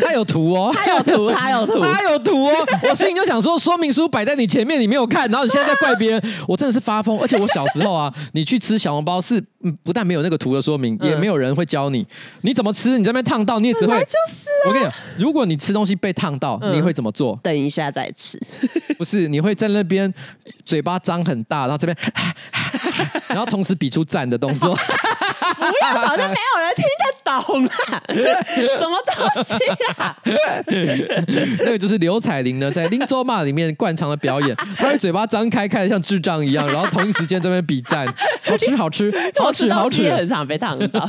[SPEAKER 2] 他有图哦，
[SPEAKER 1] 他有图，他有图，[laughs]
[SPEAKER 2] 他有图哦。我心里就想说，说明书摆在你前面，你没有看，然后你现在在怪别人，我真的是发疯。而且我小时候啊，你去吃小笼包是，不但没有那个图的说明，也没有人会教你，你怎么吃，你这边烫到，你也只会
[SPEAKER 1] 就是。
[SPEAKER 2] 我跟你讲，如果你吃东西被烫到，你会怎么做？
[SPEAKER 1] 等一下再吃。[laughs]
[SPEAKER 2] 不是，你会在那边嘴巴张很大，然后这边，[laughs] 然后同时比出赞的动作。
[SPEAKER 1] 早就没有人听得懂了，什么东西啦？
[SPEAKER 2] 那个就是刘彩玲呢，在《林州骂》里面惯常的表演，[laughs] 她会嘴巴张开，开的像智障一样，然后同一时间这边比赞，[laughs] 好吃，好吃，好吃，好吃，
[SPEAKER 1] 很常被烫到。[laughs]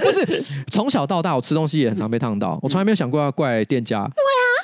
[SPEAKER 2] 不是，从小到大我吃东西也很常被烫到，我从来没有想过要怪店家。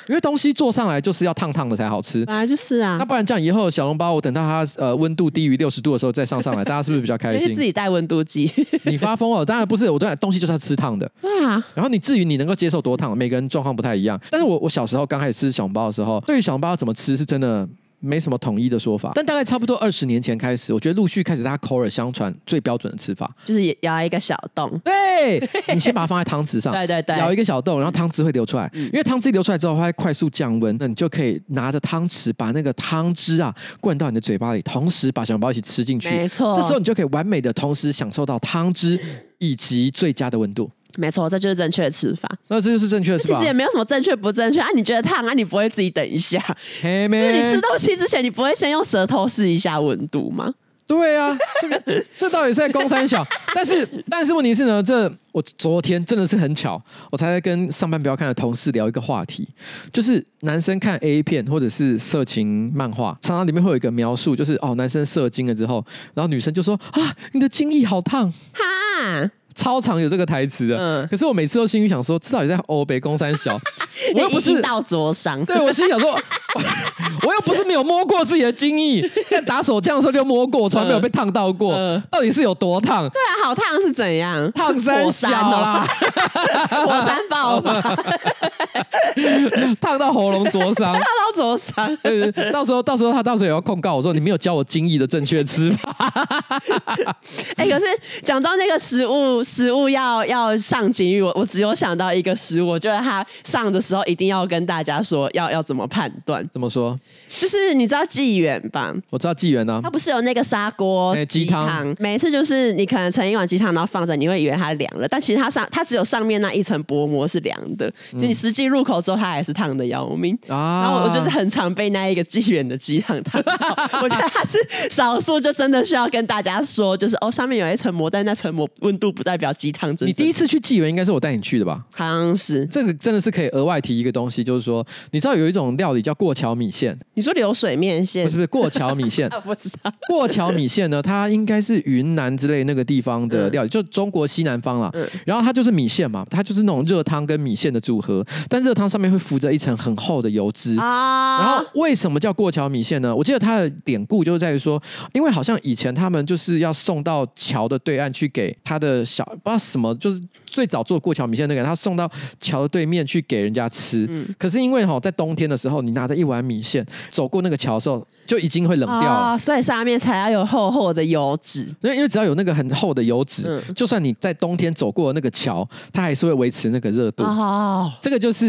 [SPEAKER 2] 因为东西做上来就是要烫烫的才好吃，
[SPEAKER 1] 本来就是啊。
[SPEAKER 2] 那不然这样以后小笼包，我等到它呃温度低于六十度的时候再上上来，大家是不是比较开心？[laughs]
[SPEAKER 1] 自己带温度计。
[SPEAKER 2] 你发疯了？[laughs] 当然不是，我这东西就是要吃烫的。
[SPEAKER 1] 对啊。
[SPEAKER 2] 然后你至于你能够接受多烫，每个人状况不太一样。但是我我小时候刚开始吃小笼包的时候，对于小笼包要怎么吃是真的没什么统一的说法。但大概差不多二十年前开始，我觉得陆续开始大家口耳相传最标准的吃法，
[SPEAKER 1] 就是咬一个小洞。
[SPEAKER 2] 对，你先把它放在汤匙上，[laughs]
[SPEAKER 1] 对对对，
[SPEAKER 2] 咬一个小洞，然后汤汁会流出来。嗯、因为汤汁流出来之后，它会快速降温，那你就可以拿着汤匙把那个汤汁啊灌到你的嘴巴里，同时把小笼包一起吃进去。
[SPEAKER 1] 没错，
[SPEAKER 2] 这时候你就可以完美的同时享受到汤汁以及最佳的温度。
[SPEAKER 1] 没错，这就是正确的吃法。
[SPEAKER 2] 那这就是正确的吃法。
[SPEAKER 1] 其实也没有什么正确不正确啊。你觉得烫啊，你不会自己等一下？
[SPEAKER 2] 嘿
[SPEAKER 1] 就是你吃东西之前，你不会先用舌头试一下温度吗？
[SPEAKER 2] 对啊，这个这到底是在公三小？[laughs] 但是但是问题是呢，这我昨天真的是很巧，我才在跟上班不要看的同事聊一个话题，就是男生看 A 片或者是色情漫画，常常里面会有一个描述，就是哦，男生射精了之后，然后女生就说啊，你的精液好烫，哈。超常有这个台词的，嗯、可是我每次都心里想说，至少也在欧北公三小，[laughs] 我又不是
[SPEAKER 1] 到灼伤，
[SPEAKER 2] 对我心里想说，[laughs] 我又不是没有摸过自己的精液，[laughs] 但打手枪的时候就摸过，我从来没有被烫到过，到底是有多烫？
[SPEAKER 1] 对啊，好烫是怎样？
[SPEAKER 2] 烫三小啦，
[SPEAKER 1] 火山爆发，[laughs]
[SPEAKER 2] 烫到喉咙灼伤，[laughs] 烫
[SPEAKER 1] 到灼伤，
[SPEAKER 2] 对对，到时候到时候他到时候也要控告我说，你没有教我精益的正确吃法。[laughs]
[SPEAKER 1] 哎、欸，可是讲到那个食物。食物要要上警语，我我只有想到一个食物，我觉得他上的时候一定要跟大家说要要怎么判断。
[SPEAKER 2] 怎么说？
[SPEAKER 1] 就是你知道纪元吧？
[SPEAKER 2] 我知道纪元呢，
[SPEAKER 1] 它不是有那个砂锅鸡汤？每一次就是你可能盛一碗鸡汤，然后放着，你会以为它凉了，但其实它上它只有上面那一层薄膜是凉的，就你实际入口之后，它还是烫的要命。啊、然后我就是很常被那一个纪元的鸡汤烫到，我觉得它是少数，就真的需要跟大家说，就是哦，上面有一层膜，但那层膜温度不代表鸡汤。
[SPEAKER 2] 你第一次去纪元应该是我带你去的吧？
[SPEAKER 1] 好像是。
[SPEAKER 2] 这个真的是可以额外提一个东西，就是说，你知道有一种料理叫过桥米线。
[SPEAKER 1] 你说流水面线
[SPEAKER 2] 不是不是过桥米线？[laughs]
[SPEAKER 1] 我不知道。
[SPEAKER 2] 过桥米线呢，它应该是云南之类那个地方的料理，嗯、就中国西南方啦。嗯、然后它就是米线嘛，它就是那种热汤跟米线的组合，但热汤上面会浮着一层很厚的油脂啊。然后为什么叫过桥米线呢？我记得它的典故就是在于说，因为好像以前他们就是要送到桥的对岸去给他的小不知道什么，就是最早做过桥米线那个人，他送到桥的对面去给人家吃。嗯、可是因为哈，在冬天的时候，你拿着一碗米线走过那个桥的时候。就已经会冷掉了，
[SPEAKER 1] 哦，所以上面才要有厚厚的油脂。
[SPEAKER 2] 因为因为只要有那个很厚的油脂，嗯、就算你在冬天走过那个桥，它还是会维持那个热度。哦，这个就是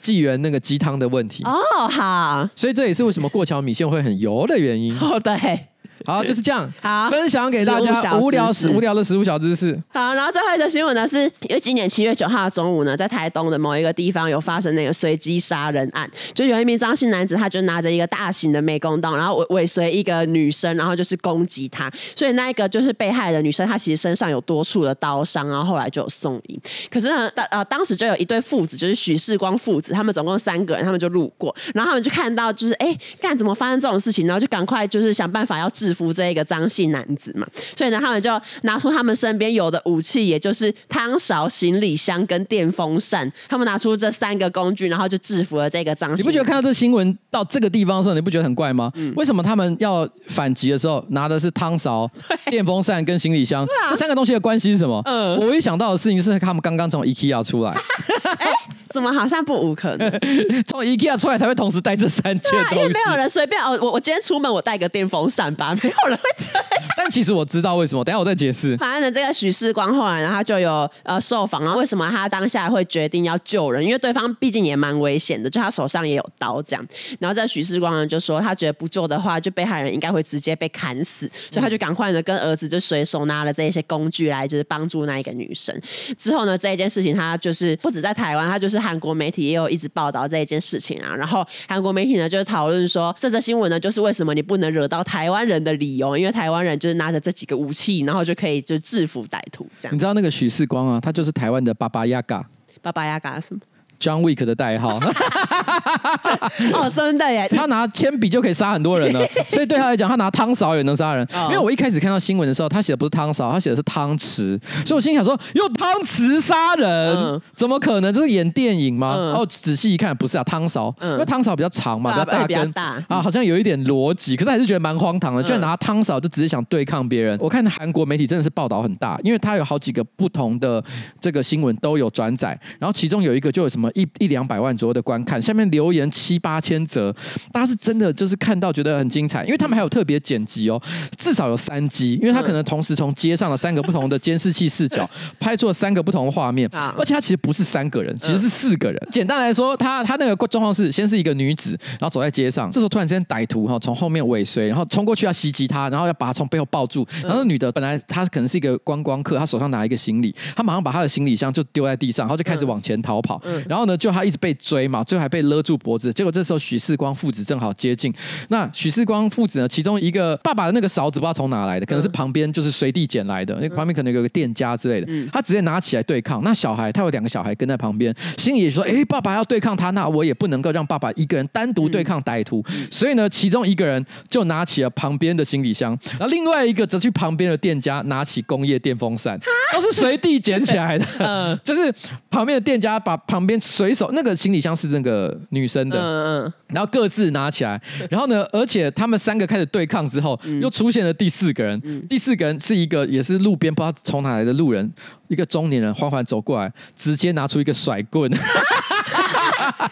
[SPEAKER 2] 纪元那个鸡汤的问题。
[SPEAKER 1] 哦，好，
[SPEAKER 2] 所以这也是为什么过桥米线会很油的原因。
[SPEAKER 1] 哦，对。
[SPEAKER 2] 好，就是这样。
[SPEAKER 1] 好，
[SPEAKER 2] 分享给大家无聊死无聊的食物小知识。
[SPEAKER 1] 好，然后最后一个新闻呢，是因为今年七月九号的中午呢，在台东的某一个地方有发生那个随机杀人案，就有一名张姓男子，他就拿着一个大型的美工刀，然后尾尾随一个女生，然后就是攻击她。所以那一个就是被害的女生，她其实身上有多处的刀伤，然后后来就有送医。可是呢，当呃当时就有一对父子，就是许世光父子，他们总共三个人，他们就路过，然后他们就看到就是哎，干怎么发生这种事情，然后就赶快就是想办法要制服这一个张姓男子嘛，所以呢，他们就拿出他们身边有的武器，也就是汤勺、行李箱跟电风扇。他们拿出这三个工具，然后就制服了这个张姓。
[SPEAKER 2] 你不觉得看到这新闻到这个地方的时候，你不觉得很怪吗？嗯、为什么他们要反击的时候拿的是汤勺、[laughs] 电风扇跟行李箱？啊、这三个东西的关系是什么？嗯，我一想到的事情是他们刚刚从 IKEA 出来。[laughs]
[SPEAKER 1] 欸怎么好像不无可能？[laughs]
[SPEAKER 2] 从 IKEA 出来才会同时带这三件东西，因为
[SPEAKER 1] 没有人随便哦。我我今天出门我带个电风扇吧，没有人会这样。
[SPEAKER 2] 但其实我知道为什么，等下我再解释。
[SPEAKER 1] 反正呢，这个许世光后来呢，他就有呃受访啊，为什么他当下会决定要救人？因为对方毕竟也蛮危险的，就他手上也有刀这样。然后这许世光呢就说，他觉得不救的话，就被害人应该会直接被砍死，所以他就赶快的跟儿子就随手拿了这一些工具来，就是帮助那一个女生。之后呢，这一件事情他就是不止在台湾，他就是韩国媒体也有。一直报道这一件事情啊，然后韩国媒体呢就讨论说，这则新闻呢就是为什么你不能惹到台湾人的理由，因为台湾人就是拿着这几个武器，然后就可以就制服歹徒这样。
[SPEAKER 2] 你知道那个许世光啊，他就是台湾的巴巴亚嘎，
[SPEAKER 1] 巴巴亚嘎什么
[SPEAKER 2] ？John Wick 的代号 [laughs]
[SPEAKER 1] 哦，真的耶！
[SPEAKER 2] 他拿铅笔就可以杀很多人了，[laughs] 所以对他来讲，他拿汤勺也能杀人。哦、因为我一开始看到新闻的时候，他写的不是汤勺，他写的是汤匙，所以我心想说，用汤匙杀人，嗯、怎么可能？这是演电影吗？嗯、然后仔细一看，不是啊，汤勺，嗯、因为汤勺比较长嘛，比较大根，啊，好像有一点逻辑，可是还是觉得蛮荒唐的，居然拿汤勺就只是想对抗别人。我看韩国媒体真的是报道很大，因为他有好几个不同的这个新闻都有转载，然后其中有一个就有什么。了一一两百万左右的观看，下面留言七八千则，大家是真的就是看到觉得很精彩，因为他们还有特别剪辑哦，至少有三机，因为他可能同时从街上的三个不同的监视器视角 [laughs] 拍出了三个不同的画面，而且他其实不是三个人，其实是四个人。简单来说，他他那个状况是，先是一个女子，然后走在街上，这时候突然之间歹徒哈从后面尾随，然后冲过去要袭击她，然后要把她从背后抱住，然后那女的本来她可能是一个观光客，她手上拿一个行李，她马上把她的行李箱就丢在地上，然后就开始往前逃跑，然后呢就他一直被追嘛，最后还被勒住脖子，结果这时候许世光父子正好接近，那许世光父子呢，其中一个爸爸的那个勺子不知道从哪来的，可能是旁边就是随地捡来的，那旁边可能有个店家之类的，他直接拿起来对抗，那小孩他有两个小孩跟在旁边，心里也说，哎，爸爸要对抗他，那我也不能够让爸爸一个人单独对抗歹徒，所以呢，其中一个人就拿起了旁边的行李箱，然后另外一个则去旁边的店家拿起工业电风扇，都是随地捡起来的，[laughs] 就是旁边的店家把旁边随手那个行李箱是那个女生的，然后各自拿起来，[laughs] 然后呢，而且他们三个开始对抗之后，又出现了第四个人，第四个人是一个也是路边不知道从哪来的路人，一个中年人缓缓走过来，直接拿出一个甩棍。[laughs]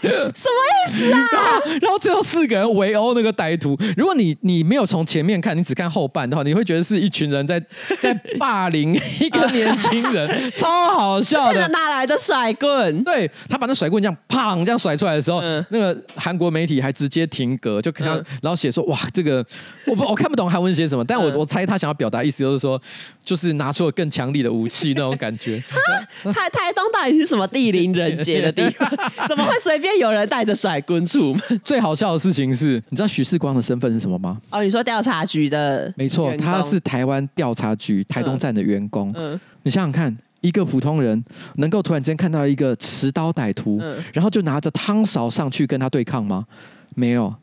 [SPEAKER 1] 什么意思啊？
[SPEAKER 2] 然后最后四个人围殴那个歹徒。如果你你没有从前面看，你只看后半的话，你会觉得是一群人在 [laughs] 在霸凌一个年轻人，[laughs] 超好笑的。
[SPEAKER 1] 哪来的甩棍？
[SPEAKER 2] 对，他把那甩棍这样砰这样甩出来的时候，嗯、那个韩国媒体还直接停格，就看，嗯、然后写说哇，这个我不我看不懂韩文写什么，但我我猜他想要表达意思就是说，就是拿出了更强力的武器那种感觉。[laughs]
[SPEAKER 1] 台台东到底是什么地灵人杰的地方？怎么会？随便有人带着甩棍出门。[laughs] 最好笑的事情是，你知道许世光的身份是什么吗？哦，你说调查局的？
[SPEAKER 2] 没错，他是台湾调查局台东站的员工。嗯，嗯你想想看，一个普通人能够突然间看到一个持刀歹徒，嗯、然后就拿着汤勺上去跟他对抗吗？没有。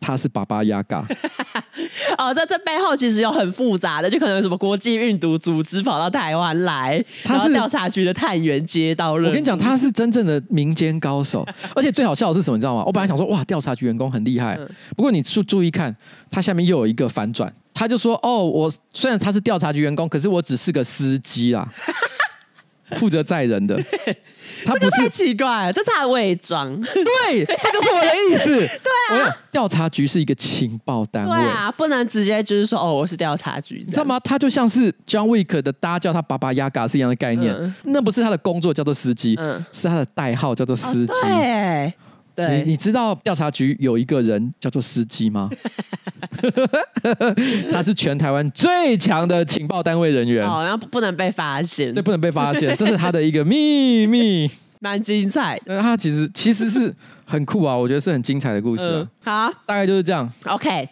[SPEAKER 2] 他是爸爸亚嘎 [laughs]
[SPEAKER 1] 哦，在这背后其实有很复杂的，就可能有什么国际运毒组织跑到台湾来，他是调查局的探员接到了。
[SPEAKER 2] 我跟你讲，他是真正的民间高手，[laughs] 而且最好笑的是什么，你知道吗？我本来想说，哇，调查局员工很厉害，不过你注注意看，他下面又有一个反转，他就说，哦，我虽然他是调查局员工，可是我只是个司机啦。负责载人的，[laughs] 他不是，这个太
[SPEAKER 1] 奇怪了，这是他的伪装。
[SPEAKER 2] 对，这就是我的意思。[laughs] 对啊，调查局是一个情报单位，
[SPEAKER 1] 对啊，不能直接就是说哦，我是调查局，
[SPEAKER 2] 你知道吗？他就像是 John Wick 的，大家叫他爸爸亚嘎是一样的概念。嗯、那不是他的工作叫做司机，嗯、是他的代号叫做司
[SPEAKER 1] 机。对
[SPEAKER 2] 你你知道调查局有一个人叫做司机吗？[laughs] 他是全台湾最强的情报单位人员，
[SPEAKER 1] 好像不能被发现，
[SPEAKER 2] 对，不能被发现，这是他的一个秘密，[laughs]
[SPEAKER 1] 蛮精彩。
[SPEAKER 2] 他其实其实是。很酷啊，我觉得是很精彩的故事。
[SPEAKER 1] 好，
[SPEAKER 2] 大概就是这样。
[SPEAKER 1] OK，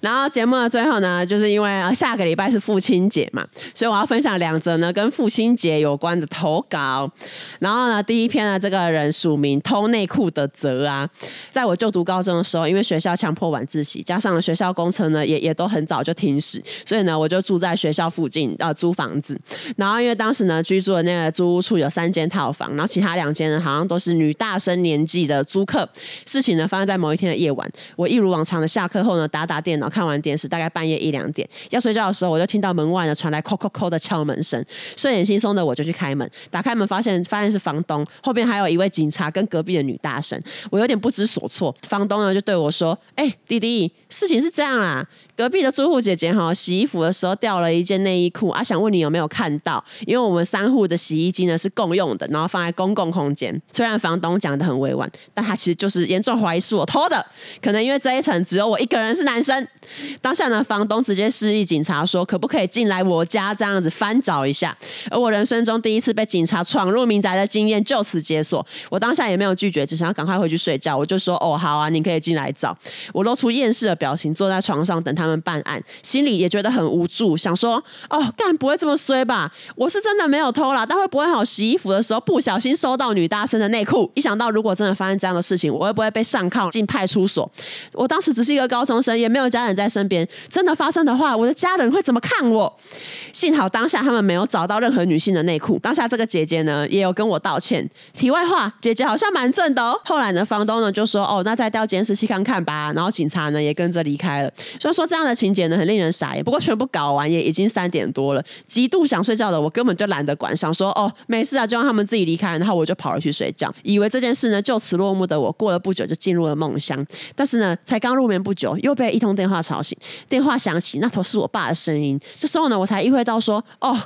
[SPEAKER 1] 然后节目的最后呢，就是因为下个礼拜是父亲节嘛，所以我要分享两则呢跟父亲节有关的投稿。然后呢，第一篇呢，这个人署名偷内裤的则啊，在我就读高中的时候，因为学校强迫晚自习，加上了学校工程呢，也也都很早就停驶，所以呢，我就住在学校附近呃租房子。然后因为当时呢，居住的那个租屋处有三间套房，然后其他两间呢，好像都是女大生年纪的租客。事情呢发生在某一天的夜晚，我一如往常的下课后呢，打打电脑，看完电视，大概半夜一两点，要睡觉的时候，我就听到门外呢传来叩叩叩的敲门声，睡眼惺忪的我就去开门，打开门发现发现是房东，后边还有一位警察跟隔壁的女大生，我有点不知所措。房东呢就对我说：“哎、弟弟，事情是这样啊。”隔壁的住户姐姐哈，洗衣服的时候掉了一件内衣裤啊，想问你有没有看到？因为我们三户的洗衣机呢是共用的，然后放在公共空间。虽然房东讲得很委婉，但他其实就是严重怀疑是我偷的。可能因为这一层只有我一个人是男生。当下呢，房东直接示意警察说，可不可以进来我家这样子翻找一下？而我人生中第一次被警察闯入民宅的经验就此解锁。我当下也没有拒绝，只想要赶快回去睡觉。我就说哦，好啊，你可以进来找。我露出厌世的表情，坐在床上等他们。办案，心里也觉得很无助，想说哦，干不会这么衰吧？我是真的没有偷啦，但会不会好洗衣服的时候不小心收到女大生的内裤？一想到如果真的发生这样的事，我会不会被上铐进派出所？我当时只是一个高中生，也没有家人在身边。真的发生的话，我的家人会怎么看我？幸好当下他们没有找到任何女性的内裤。当下这个姐姐呢，也有跟我道歉。题外话，姐姐好像蛮正的哦。后来呢，房东呢就说：“哦，那再调监视器看看吧。”然后警察呢也跟着离开了。所以说这样的情节呢，很令人傻眼。不过全部搞完也已经三点多了，极度想睡觉的我根本就懒得管，想说：“哦，没事啊，就让他们自己离开。”然后我就跑了去睡觉，以为这件事呢就此落幕的我，过了不久就进入了梦乡。但是呢，才刚入眠不久，又被一通电话吵醒。电话响起，那头是我爸的声音。这时候呢，我才意会到说：“哦，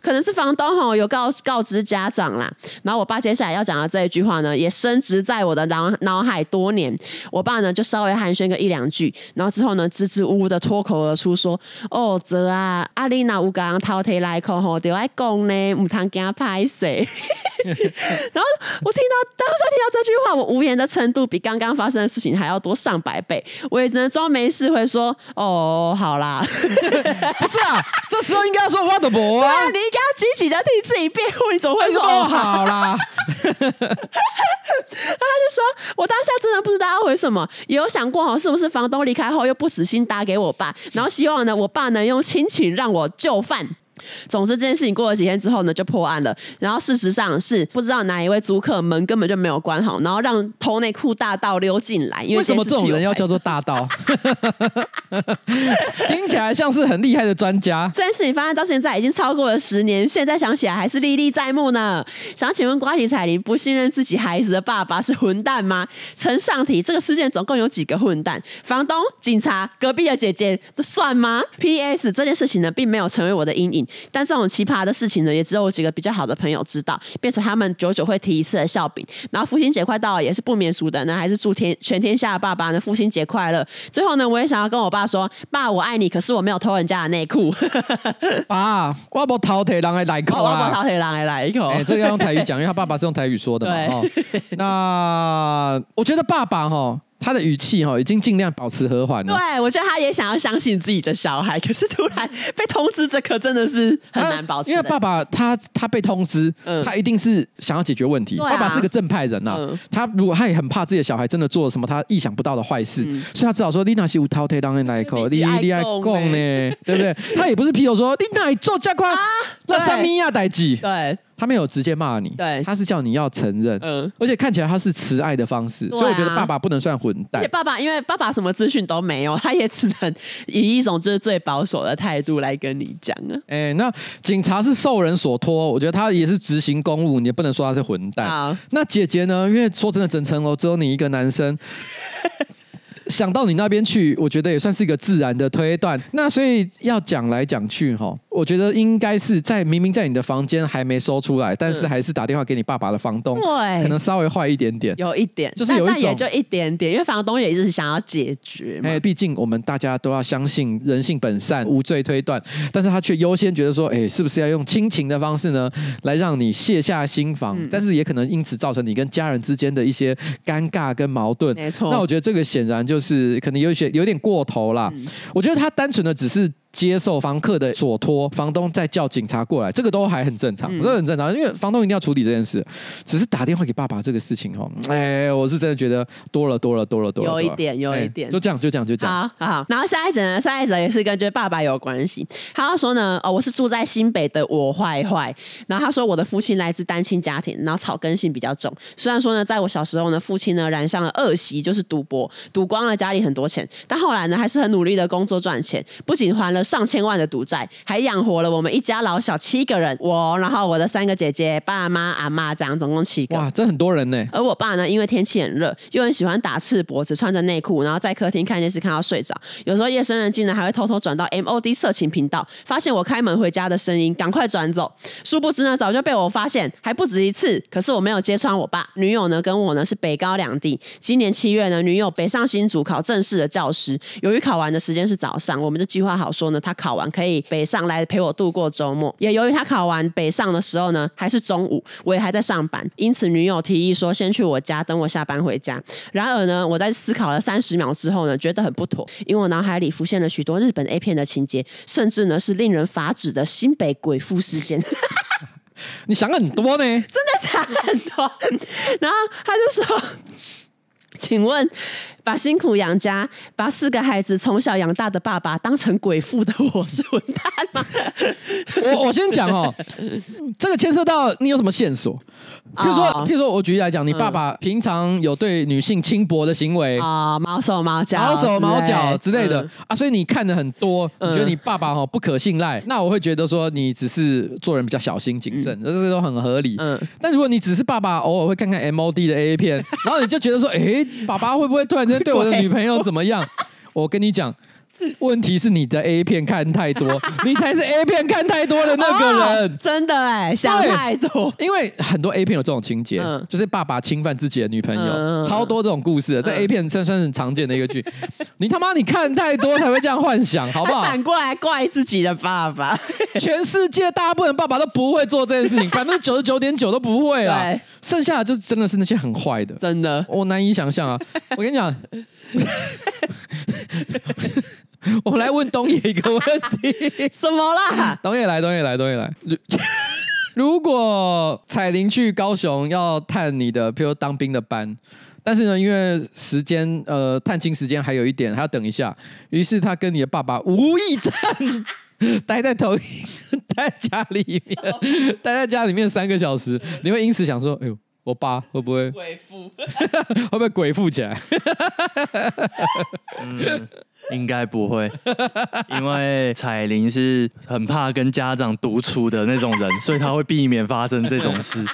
[SPEAKER 1] 可能是房东吼有告告知家长啦。”然后我爸接下来要讲的这一句话呢，也深植在我的脑脑海多年。我爸呢就稍微寒暄个一两句，然后之后呢支支吾吾的脱口而出说：“哦，泽啊，阿丽娜乌刚偷提来口吼，对外讲呢，唔通惊拍死。[laughs] ”然后我听到当下听到这句话，我无言的程度比刚刚发生的事情还要多上百倍。我也只能装没事会说：“哦，好啦。[laughs] ”
[SPEAKER 2] 不是啊，这时候应该要说我的不啊，
[SPEAKER 1] 你应该要积极的替自己辩护，你怎么会说哦
[SPEAKER 2] 好啦？[laughs]
[SPEAKER 1] 他就说：“我当下真的不知道要回什么，也有想过哦，是不是房东离开后又不死心打给我爸，然后希望呢，我爸能用亲情让我就范。”总之，这件事情过了几天之后呢，就破案了。然后事实上是不知道哪一位租客门根本就没有关好，然后让偷内裤大盗溜进来。因为，
[SPEAKER 2] 为什么这种人要叫做大盗？[laughs] 听起来像是很厉害的专家。
[SPEAKER 1] 这件事情发生到现在已经超过了十年，现在想起来还是历历在目呢。想请问瓜吉彩铃，不信任自己孩子的爸爸是混蛋吗？呈上题，这个事件总共有几个混蛋？房东、警察、隔壁的姐姐都算吗？P.S. 这件事情呢，并没有成为我的阴影。但这种奇葩的事情呢，也只有我几个比较好的朋友知道，变成他们久久会提一次的笑柄。然后父亲节快到了，也是不免俗的呢，还是祝天全天下的爸爸呢父亲节快乐。最后呢，我也想要跟我爸说，爸，我爱你，可是我没有偷人家的内裤。
[SPEAKER 2] 爸，[laughs] 我不偷铁狼的来口啊，
[SPEAKER 1] 我不偷铁狼的来口。
[SPEAKER 2] 哎、欸，这个要用台语讲，因为他爸爸是用台语说的嘛。[laughs] 哦，那我觉得爸爸哈。他的语气哈已经尽量保持和缓了。
[SPEAKER 1] 对，我觉得他也想要相信自己的小孩，可是突然被通知，这可真的是很难保持。
[SPEAKER 2] 因为爸爸他他被通知，嗯、他一定是想要解决问题。啊、爸爸是个正派人呐、啊，嗯、他如果他也很怕自己的小孩真的做了什么他意想不到的坏事，嗯、所以他只好说：“你那是无饕餮当人来口，你你爱讲呢，对不对？”他也不是劈头说：“你哪做加官，那什么呀代志？”对。他没有直接骂你，对，他是叫你要承认，嗯，而且看起来他是慈爱的方式，啊、所以我觉得爸爸不能算混蛋。而且
[SPEAKER 1] 爸爸，因为爸爸什么资讯都没有，他也只能以一种就是最保守的态度来跟你讲啊。
[SPEAKER 2] 哎、欸，那警察是受人所托，我觉得他也是执行公务，你也不能说他是混蛋。好那姐姐呢？因为说真的，整层楼只有你一个男生。想到你那边去，我觉得也算是一个自然的推断。那所以要讲来讲去哈，我觉得应该是在明明在你的房间还没收出来，但是还是打电话给你爸爸的房东，对，可能稍微坏一点点，
[SPEAKER 1] 有一点，
[SPEAKER 2] 就是有一种，
[SPEAKER 1] 也就一点点，因为房东也就是想要解决嘛。哎，
[SPEAKER 2] 毕竟我们大家都要相信人性本善，无罪推断，但是他却优先觉得说，哎，是不是要用亲情的方式呢，来让你卸下心防？嗯、但是也可能因此造成你跟家人之间的一些尴尬跟矛盾。没错，那我觉得这个显然就是。是可能有些有点过头啦，嗯、我觉得他单纯的只是。接受房客的所托，房东再叫警察过来，这个都还很正常，这、嗯、很正常，因为房东一定要处理这件事。只是打电话给爸爸这个事情哦，哎，我是真的觉得多了多了多了多了，
[SPEAKER 1] 有一点有一点，
[SPEAKER 2] 就这样就这样就这样。
[SPEAKER 1] 好，好，然后下一则呢，下一则也是跟觉得爸爸有关系。他要说呢，哦，我是住在新北的我坏坏。然后他说，我的父亲来自单亲家庭，然后草根性比较重。虽然说呢，在我小时候呢，父亲呢染上了恶习，就是赌博，赌光了家里很多钱，但后来呢，还是很努力的工作赚钱，不仅还了上千万的赌。债还养活了我们一家老小七个人，我然后我的三个姐姐、爸妈、阿妈这样总共七个。
[SPEAKER 2] 哇，这很多人呢。
[SPEAKER 1] 而我爸呢，因为天气很热，又很喜欢打赤膊，只穿着内裤，然后在客厅看电视看到睡着。有时候夜深人静呢，还会偷偷转到 MOD 色情频道，发现我开门回家的声音，赶快转走。殊不知呢，早就被我发现，还不止一次。可是我没有揭穿我爸。女友呢，跟我呢是北高两地。今年七月呢，女友北上新竹考正式的教师，由于考完的时间是早上，我们就计划好说呢，她考完可以。北上来陪我度过周末，也由于他考完北上的时候呢，还是中午，我也还在上班，因此女友提议说先去我家等我下班回家。然而呢，我在思考了三十秒之后呢，觉得很不妥，因为我脑海里浮现了许多日本 A 片的情节，甚至呢是令人发指的新北鬼父事件。[laughs]
[SPEAKER 2] 你想很多呢，[laughs]
[SPEAKER 1] 真的想很多。[laughs] 然后他就说。请问，把辛苦养家、把四个孩子从小养大的爸爸当成鬼父的我是混蛋吗？[laughs]
[SPEAKER 2] 我我先讲哦，这个牵涉到你有什么线索？譬如说，譬如说我举例来讲，你爸爸平常有对女性轻薄的行为
[SPEAKER 1] 啊，毛手毛脚、
[SPEAKER 2] 毛手毛脚之类。的啊，所以你看的很多，你觉得你爸爸哈不可信赖，那我会觉得说你只是做人比较小心谨慎，这些都很合理。嗯，但如果你只是爸爸偶尔会看 [laughs] 看 MOD 的 A 片，然后你就觉得说，哎，爸爸会不会突然间对我的 [laughs] 女朋友怎么样？我跟你讲。[laughs] 问题是你的 A 片看太多，[laughs] 你才是 A 片看太多的那个人。
[SPEAKER 1] 哦、真的哎，想太多。
[SPEAKER 2] 因为很多 A 片有这种情节，嗯、就是爸爸侵犯自己的女朋友，嗯、超多这种故事。在 A 片算算是很常见的一个剧。嗯、[laughs] 你他妈你看太多才会这样幻想，好不好？
[SPEAKER 1] 反过来怪自己的爸爸。
[SPEAKER 2] 全世界大部分爸爸都不会做这件事情，百分之九十九点九都不会啦。剩下的就真的是那些很坏的，
[SPEAKER 1] 真的，
[SPEAKER 2] 我难以想象啊！我跟你讲。[laughs] 我们来问东野一个问题，[laughs]
[SPEAKER 1] 什么啦？
[SPEAKER 2] 东野来，东野来，东野来。如 [laughs] 果彩玲去高雄要探你的，譬如当兵的班，但是呢，因为时间呃探亲时间还有一点，还要等一下，于是他跟你的爸爸无意战，待在头，待在家里面，待在家里面三个小时，你会因此想说，哎呦。我爸会不会
[SPEAKER 1] 鬼父？
[SPEAKER 2] 会不会鬼附起来？
[SPEAKER 3] 嗯，应该不会，因为彩玲是很怕跟家长独处的那种人，[laughs] 所以他会避免发生这种事。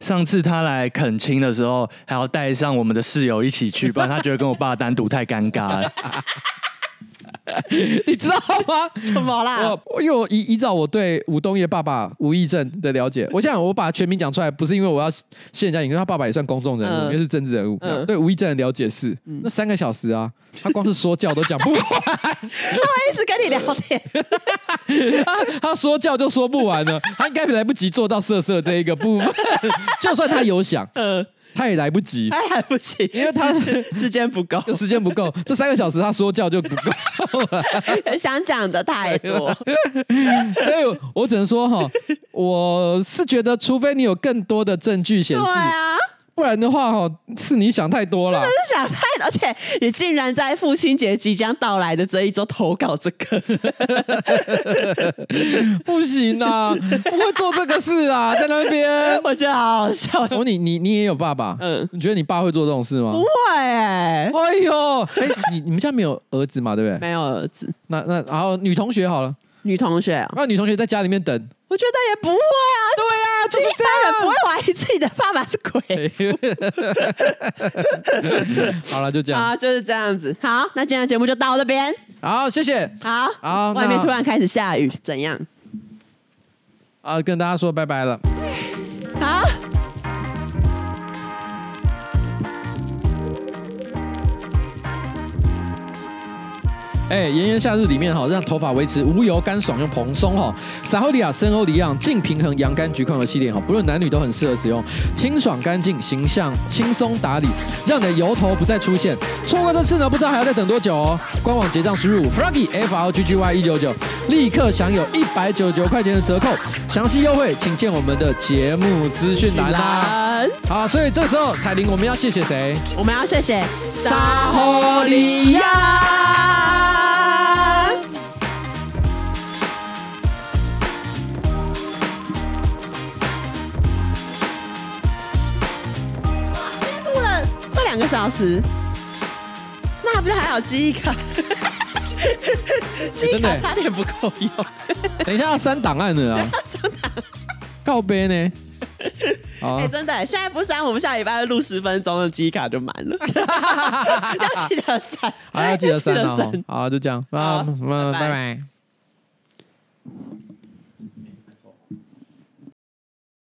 [SPEAKER 3] 上次他来恳亲的时候，还要带上我们的室友一起去，不然他觉得跟我爸单独太尴尬了。[laughs]
[SPEAKER 2] 你知道吗？
[SPEAKER 1] 什么啦？
[SPEAKER 2] 我因为我依依照我对吴东业爸爸吴义正的了解，[laughs] 我想我把全名讲出来，不是因为我要陷人家，因为他爸爸也算公众人物，因为是政治人物。对吴义正的了解是，那三个小时啊，他光是说教都讲不完，[laughs] 他
[SPEAKER 1] 会一直跟你聊天，
[SPEAKER 2] 他他说教就说不完了，他应该来不及做到色色这一个部分，就算他有想，他也来不及，
[SPEAKER 1] 他来不及，
[SPEAKER 2] 因为他
[SPEAKER 1] 时间不够，[laughs]
[SPEAKER 2] 时间不够，这三个小时他说教就不够了，[laughs]
[SPEAKER 1] 想讲的太多，[laughs]
[SPEAKER 2] 所以我只能说哈，我是觉得，除非你有更多的证据显示。不然的话，哈，是你想太多了。
[SPEAKER 1] 真的是想太多，而且你竟然在父亲节即将到来的这一周投稿这个，[laughs]
[SPEAKER 2] 不行啊，不会做这个事啊，在那边，
[SPEAKER 1] 我觉得好好笑。
[SPEAKER 2] 我说你你你也有爸爸，嗯，你觉得你爸会做这种事吗？
[SPEAKER 1] 不会哎、欸，
[SPEAKER 2] 哎呦，哎，你你们家没有儿子嘛，对不对？
[SPEAKER 1] 没有儿子。
[SPEAKER 2] 那那然后女同学好了，
[SPEAKER 1] 女同学啊，
[SPEAKER 2] 那女同学在家里面等，
[SPEAKER 1] 我觉得也不会啊，
[SPEAKER 2] 对啊。就是这样，
[SPEAKER 1] 不会怀疑自己的爸爸是鬼。[laughs]
[SPEAKER 2] 好了，就这样。
[SPEAKER 1] 好，就是这样子。好，那今天的节目就到这边。
[SPEAKER 2] 好，谢谢。
[SPEAKER 1] 好，好，外面突然开始下雨，怎样？
[SPEAKER 2] 啊，跟大家说拜拜了。
[SPEAKER 1] 好。
[SPEAKER 2] 哎，炎炎夏日里面哈，让头发维持无油、干爽又蓬松哈。撒欧利亚深欧里昂净平衡洋甘菊抗油系列哈，不论男女都很适合使用，清爽干净，形象轻松打理，让你的油头不再出现。错过这次呢，不知道还要再等多久哦。官网结账输入 froggy f r g g y 一九九，立刻享有一百九十九块钱的折扣。详细优惠请见我们的节目资讯栏啦。好，所以这时候彩玲，我们要谢谢谁？
[SPEAKER 1] 我们要谢谢撒欧利亚。两个小时，那不就还好记忆卡？[laughs] 记忆卡差点不够用。[laughs]
[SPEAKER 2] 等一下要删档案了啊！[laughs]
[SPEAKER 1] 删档，
[SPEAKER 2] 告别呢？
[SPEAKER 1] 哎，真的，现在不删，我们下礼拜录十分钟的记忆卡就满了。要记得删，
[SPEAKER 2] 好，要记得删哦。好，就这样，拜拜。